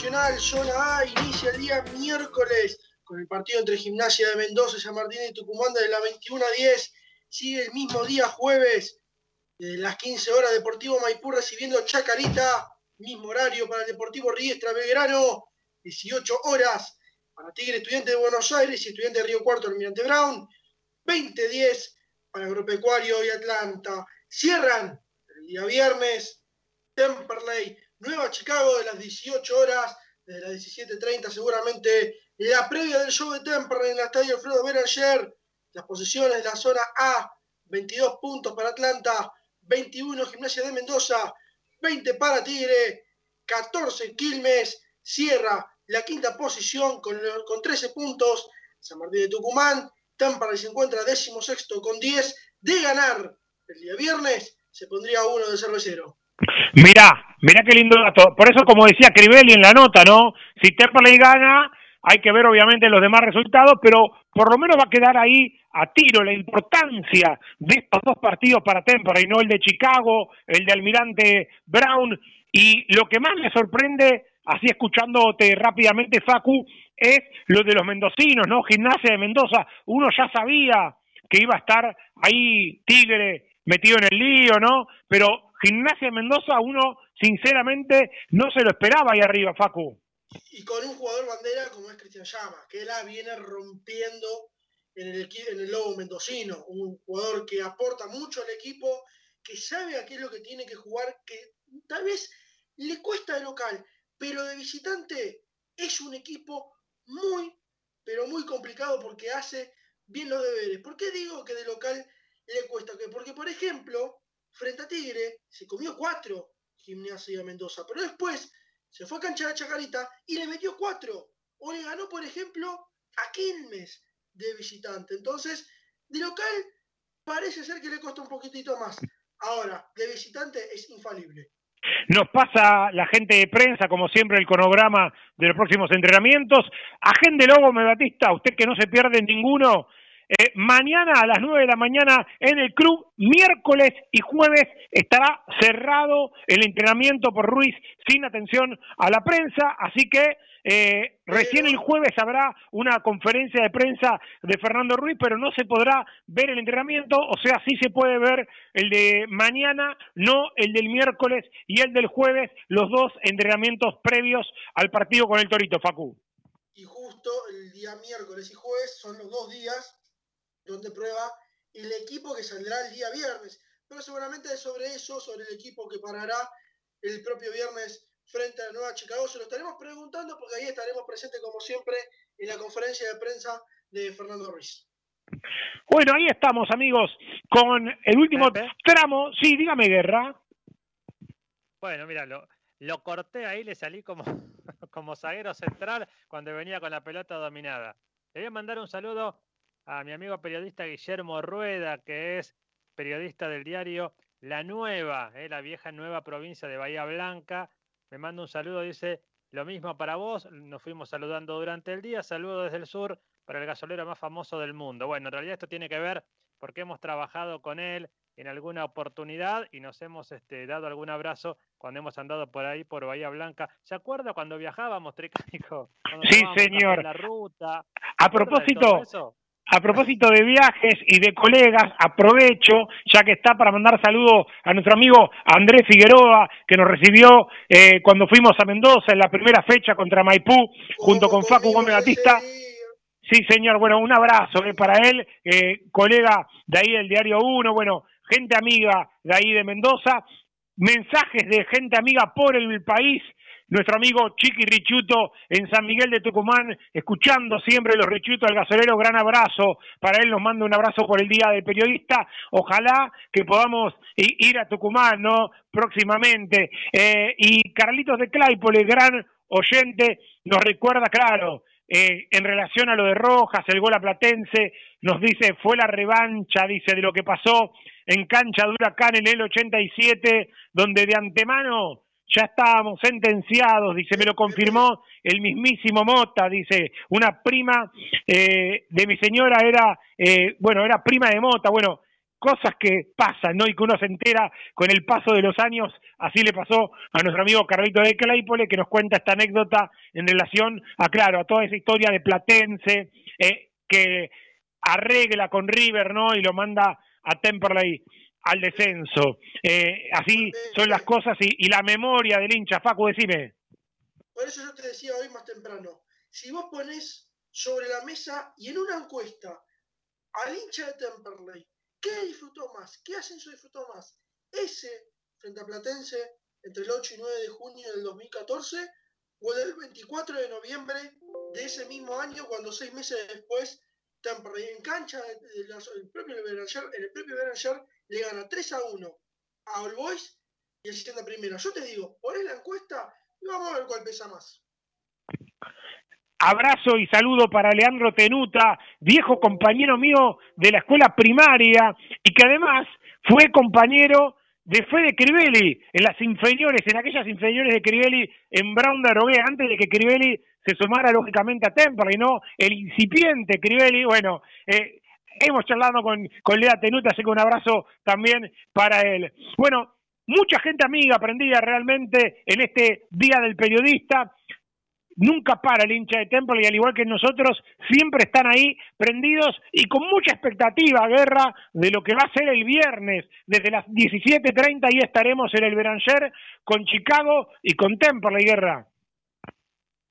Nacional, Zona A, inicia el día miércoles con el partido entre Gimnasia de Mendoza, San Martín y Tucumán de la 21 a 10. Sigue el mismo día jueves, de las 15 horas, Deportivo Maipú recibiendo Chacarita, mismo horario para el Deportivo Riestra Belgrano, 18 horas para Tigre Estudiante de Buenos Aires y Estudiante de Río Cuarto, Almirante Brown, 20-10 para Agropecuario y Atlanta. Cierran el día viernes Temperley, Nueva Chicago de las 18 horas, de las 17.30 seguramente. La previa del show de Temperley en el estadio Alfredo Beranger, las posiciones de la zona A, 22 puntos para Atlanta, 21 Gimnasia de Mendoza, 20 para Tigre, 14 Quilmes, cierra la quinta posición con, con 13 puntos, San Martín de Tucumán, Temperley se encuentra décimo sexto con 10, de ganar el día viernes se pondría uno de cervecero. Mirá, mirá qué lindo dato. Por eso, como decía Crivelli en la nota, ¿no? Si Temperley gana, hay que ver obviamente los demás resultados, pero por lo menos va a quedar ahí a tiro la importancia de estos dos partidos para Temperley, no el de Chicago, el de Almirante Brown. Y lo que más me sorprende, así escuchándote rápidamente, Facu, es lo de los mendocinos, ¿no? Gimnasia de Mendoza. Uno ya sabía que iba a estar ahí Tigre metido en el lío, ¿no? Pero Gimnasia Mendoza, uno sinceramente no se lo esperaba ahí arriba, Facu. Y con un jugador bandera como es Cristian Llama, que la viene rompiendo en el, en el Lobo Mendocino, un jugador que aporta mucho al equipo, que sabe a qué es lo que tiene que jugar, que tal vez le cuesta de local, pero de visitante es un equipo muy, pero muy complicado porque hace bien los deberes. ¿Por qué digo que de local le cuesta? Que- Porque, por ejemplo, frente a Tigre se comió cuatro, Gimnasia Mendoza. Pero después se fue a cancha de Chacarita y le metió cuatro. O le ganó, por ejemplo, a Quilmes de visitante. Entonces, de local parece ser que le cuesta un poquitito más. Ahora, de visitante es infalible. Nos pasa la gente de prensa, como siempre, el cronograma de los próximos entrenamientos. Agente Lobo Batista, usted que no se pierde ninguno. Eh, mañana a las 9 de la mañana en el club, miércoles y jueves estará cerrado el entrenamiento por Ruiz sin atención a la prensa, así que eh, recién el jueves habrá una conferencia de prensa de Fernando Ruiz, pero no se podrá ver el entrenamiento, o sea, sí se puede ver el de mañana, no el del miércoles y el del jueves, los dos entrenamientos previos al partido con el Torito, Facu. Y justo el día miércoles y jueves son los dos días donde prueba el equipo que saldrá el día viernes. Pero seguramente sobre eso, sobre el equipo que parará el propio viernes frente a la Nueva Chicago, se lo estaremos preguntando porque ahí estaremos presentes como siempre en la conferencia de prensa de Fernando Ruiz. Bueno, ahí estamos amigos con el último tramo. Sí, dígame, Guerra. Bueno, mira, lo, lo corté ahí, le salí como, como zaguero central cuando venía con la pelota dominada. Le voy a mandar un saludo a mi amigo periodista Guillermo Rueda, que es periodista del diario La Nueva, eh, la vieja nueva provincia de Bahía Blanca. Me manda un saludo, dice, lo mismo para vos, nos fuimos saludando durante el día, saludo desde el sur para el gasolero más famoso del mundo. Bueno, en realidad esto tiene que ver porque hemos trabajado con él en alguna oportunidad y nos hemos este, dado algún abrazo cuando hemos andado por ahí, por Bahía Blanca. ¿Se acuerda cuando viajábamos, Tricánico? sí, señor. La ruta. A propósito, a propósito de viajes y de colegas, aprovecho, ya que está para mandar saludos a nuestro amigo Andrés Figueroa, que nos recibió eh, cuando fuimos a Mendoza en la primera fecha contra Maipú, junto con Facu Gómez Batista. Sí, señor, bueno, un abrazo eh, para él, eh, colega de ahí del Diario 1, bueno, gente amiga de ahí de Mendoza, mensajes de gente amiga por el país, nuestro amigo Chiqui Richuto en San Miguel de Tucumán, escuchando siempre los Richutos al gasolero, gran abrazo, para él nos manda un abrazo por el Día del Periodista, ojalá que podamos ir a Tucumán, ¿no? Próximamente. Eh, y Carlitos de Claypole, gran oyente, nos recuerda, claro, eh, en relación a lo de Rojas, el gol a Platense, nos dice, fue la revancha, dice, de lo que pasó en cancha de Huracán en el 87, donde de antemano ya estábamos sentenciados, dice, me lo confirmó el mismísimo Mota, dice, una prima eh, de mi señora era, eh, bueno, era prima de Mota, bueno, cosas que pasan, ¿no? Y que uno se entera con el paso de los años, así le pasó a nuestro amigo Carlito de Claypole, que nos cuenta esta anécdota en relación a, claro, a toda esa historia de Platense, eh, que arregla con River, ¿no? Y lo manda a Temperley al descenso. Eh, así son las cosas y, la memoria del hincha. Facu, decime. Por eso yo te decía hoy más temprano, si vos pones sobre la mesa y en una encuesta al hincha de Temperley, ¿qué disfrutó más? ¿Qué ascenso disfrutó más? ¿Ese frente a Platense entre el 8 y 9 de junio del 2014 o el 24 de noviembre de ese mismo año cuando seis meses después Temperley en cancha, el propio Beranger, el propio le gana 3 a 1 a All Boys y asciende primero. Yo te digo, poné la encuesta y vamos a ver cuál pesa más. Abrazo y saludo para Leandro Tenuta, viejo compañero mío de la escuela primaria y que además fue compañero de Fede Crivelli en las inferiores, en aquellas inferiores de Crivelli en Brown de Arogué, antes de que Crivelli se sumara lógicamente a Temperley, ¿no? El incipiente Crivelli, bueno, eh, hemos charlado con, Lea Tenuta, así que un abrazo también para él. Bueno, mucha gente amiga aprendida realmente en este Día del Periodista. Nunca para el hincha de Temple y al igual que nosotros, siempre están ahí prendidos y con mucha expectativa, Guerra, de lo que va a ser el viernes. Desde las 17.30 ahí estaremos en el Beranger con Chicago y con Temperley, Guerra.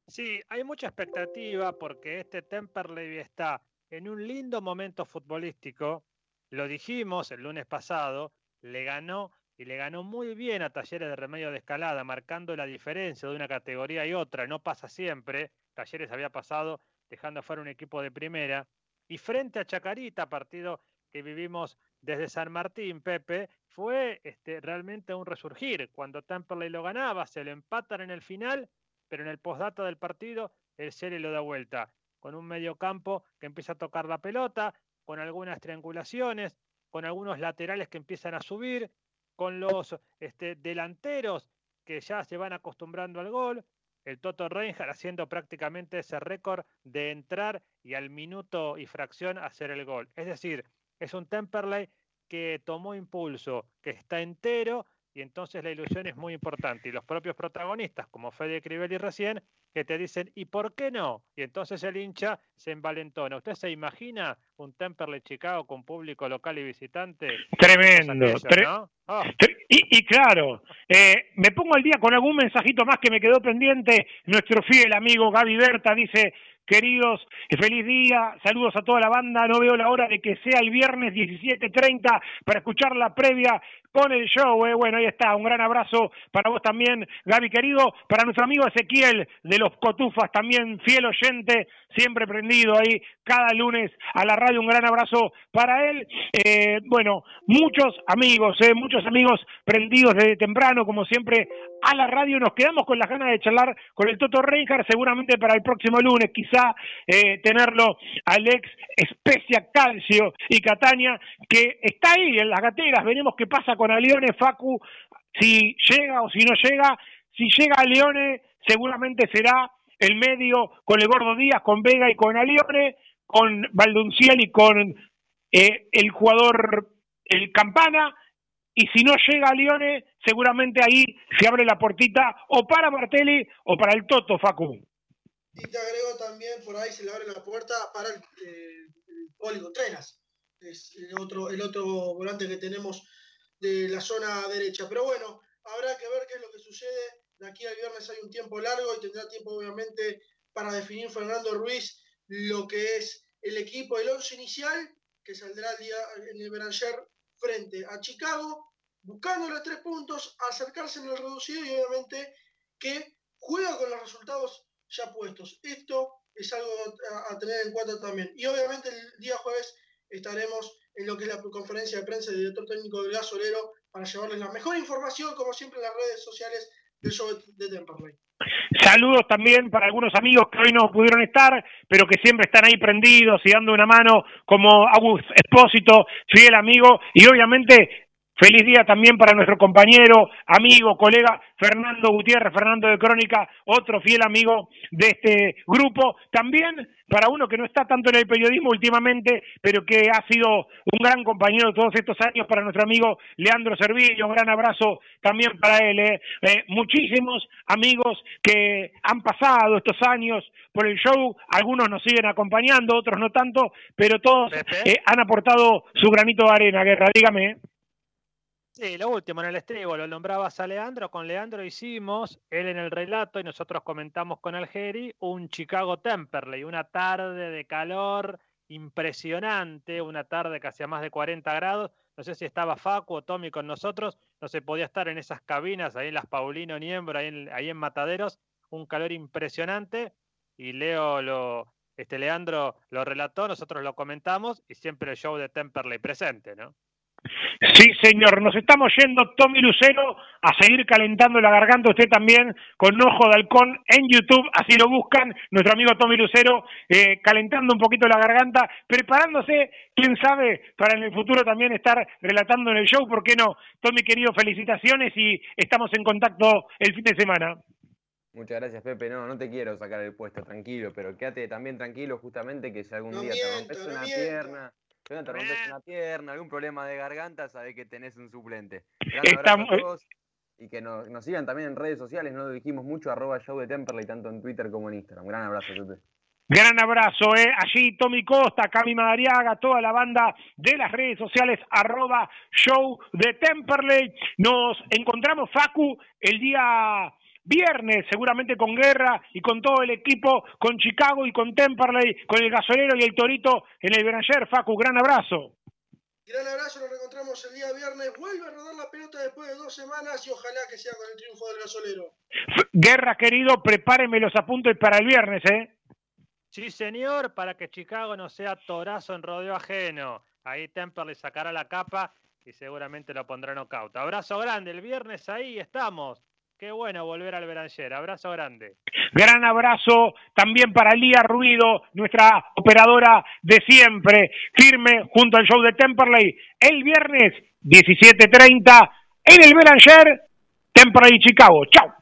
Sí, hay mucha expectativa porque este Temperley está en un lindo momento futbolístico. Lo dijimos el lunes pasado, le ganó y le ganó muy bien a Talleres de Remedio de Escalada, marcando la diferencia de una categoría y otra. No pasa siempre. Talleres había pasado dejando fuera un equipo de primera. Y frente a Chacarita, partido que vivimos desde San Martín, Pepe, fue este, realmente un resurgir. Cuando Temperley lo ganaba, se lo empatan en el final, pero en el postdata del partido, el serie lo da vuelta, con un medio campo que empieza a tocar la pelota, con algunas triangulaciones, con algunos laterales que empiezan a subir, con los este, delanteros que ya se van acostumbrando al gol, el Toto Reinhardt haciendo prácticamente ese récord de entrar y al minuto y fracción hacer el gol. Es decir, es un Temperley que tomó impulso, que está entero y entonces la ilusión es muy importante. Y los propios protagonistas, como Fede Crivelli recién, que te dicen, ¿y por qué no? Y entonces el hincha se envalentona. ¿Usted se imagina un Temperley Chicago con público local y visitante? Tremendo. Oh. Y, y claro, eh, me pongo al día con algún mensajito más que me quedó pendiente. Nuestro fiel amigo Gaby Berta dice, queridos, feliz día, saludos a toda la banda, no veo la hora de que sea el viernes 17.30 para escuchar la previa con el show, eh. bueno, ahí está, un gran abrazo para vos también, Gaby querido, para nuestro amigo Ezequiel de los Cotufas, también fiel oyente, siempre prendido ahí cada lunes a la radio, un gran abrazo para él, eh, bueno, muchos amigos, eh, muchos amigos prendidos desde temprano, como siempre, a la radio, nos quedamos con las ganas de charlar con el Toto Reinhardt, seguramente para el próximo lunes, quizá eh, tenerlo al ex Especia Calcio y Catania, que está ahí en las gateras, veremos qué pasa con a Leone, Facu, si llega o si no llega, si llega a Leone, seguramente será el medio con el Gordo Díaz, con Vega y con Alione, con Valdunciel y con eh, el jugador, el Campana, y si no llega a Lione, seguramente ahí se abre la portita o para Martelli o para el Toto, Facu. Y te agrego también, por ahí se le abre la puerta para el, eh, el es el otro, el otro volante que tenemos de la zona derecha. Pero bueno, habrá que ver qué es lo que sucede. De aquí al viernes hay un tiempo largo y tendrá tiempo obviamente para definir Fernando Ruiz lo que es el equipo, el once inicial que saldrá el día en el Beranger frente a Chicago, buscando los tres puntos, acercarse en el reducido y obviamente que juega con los resultados ya puestos. Esto es algo a, a tener en cuenta también. Y obviamente el día jueves estaremos en lo que es la conferencia de prensa del director técnico del gasolero para llevarles la mejor información, como siempre, en las redes sociales del show de Temperley. Saludos también para algunos amigos que hoy no pudieron estar, pero que siempre están ahí prendidos y dando una mano, como Agus Espósito, fiel amigo, y obviamente Feliz día también para nuestro compañero, amigo, colega Fernando Gutiérrez, Fernando de Crónica, otro fiel amigo de este grupo. También para uno que no está tanto en el periodismo últimamente, pero que ha sido un gran compañero todos estos años, para nuestro amigo Leandro Servillo. Un gran abrazo también para él. ¿eh? Eh, muchísimos amigos que han pasado estos años por el show, algunos nos siguen acompañando, otros no tanto, pero todos eh, han aportado su granito de arena, Guerra. Dígame. Sí, lo último, en el estribo lo nombrabas a Leandro, con Leandro hicimos, él en el relato y nosotros comentamos con Jerry, un Chicago Temperley, una tarde de calor impresionante, una tarde que hacía más de 40 grados, no sé si estaba Facu o Tommy con nosotros, no se podía estar en esas cabinas, ahí en las Paulino Niembro, ahí en, ahí en Mataderos, un calor impresionante, y Leo lo, este Leandro lo relató, nosotros lo comentamos, y siempre el show de Temperley presente, ¿no? Sí, señor, nos estamos yendo, Tommy Lucero, a seguir calentando la garganta, usted también, con Ojo de Halcón en YouTube, así lo buscan, nuestro amigo Tommy Lucero, eh, calentando un poquito la garganta, preparándose, quién sabe, para en el futuro también estar relatando en el show, ¿por qué no? Tommy, querido, felicitaciones y estamos en contacto el fin de semana. Muchas gracias, Pepe. No, no te quiero sacar el puesto, tranquilo, pero quédate también tranquilo, justamente que si algún No día te rompes no una pierna, si no te rompes una pierna, algún problema de garganta, sabés que tenés un suplente. Gran Estamos- abrazo a todos y que nos, nos sigan también en redes sociales, no lo dijimos mucho, arroba show de Temperley, tanto en Twitter como en Instagram. Gran abrazo, Pepe. Gran abrazo, ¿eh? Allí Tommy Costa, Cami Madariaga, toda la banda de las redes sociales, arroba show de Temperley. Nos encontramos, Facu, el día viernes, seguramente con Guerra y con todo el equipo, con Chicago y con Temperley, con el gasolero y el torito en el Beranger. Facu, gran abrazo. Gran abrazo, nos reencontramos el día viernes. Vuelve a rodar la pelota después de dos semanas y ojalá que sea con el triunfo del gasolero. Guerra, querido, prepáreme los apuntes para el viernes, ¿eh? Sí, señor, para que Chicago no sea torazo en rodeo ajeno. Ahí Temperley sacará la capa y seguramente lo pondrá knockout. Abrazo grande, el viernes ahí estamos. Qué bueno volver al Beranger. Abrazo grande. Gran abrazo también para Lía Ruido, nuestra operadora de siempre, firme junto al show de Temperley. El viernes 17.30 en el Beranger, Temperley Chicago. Chao.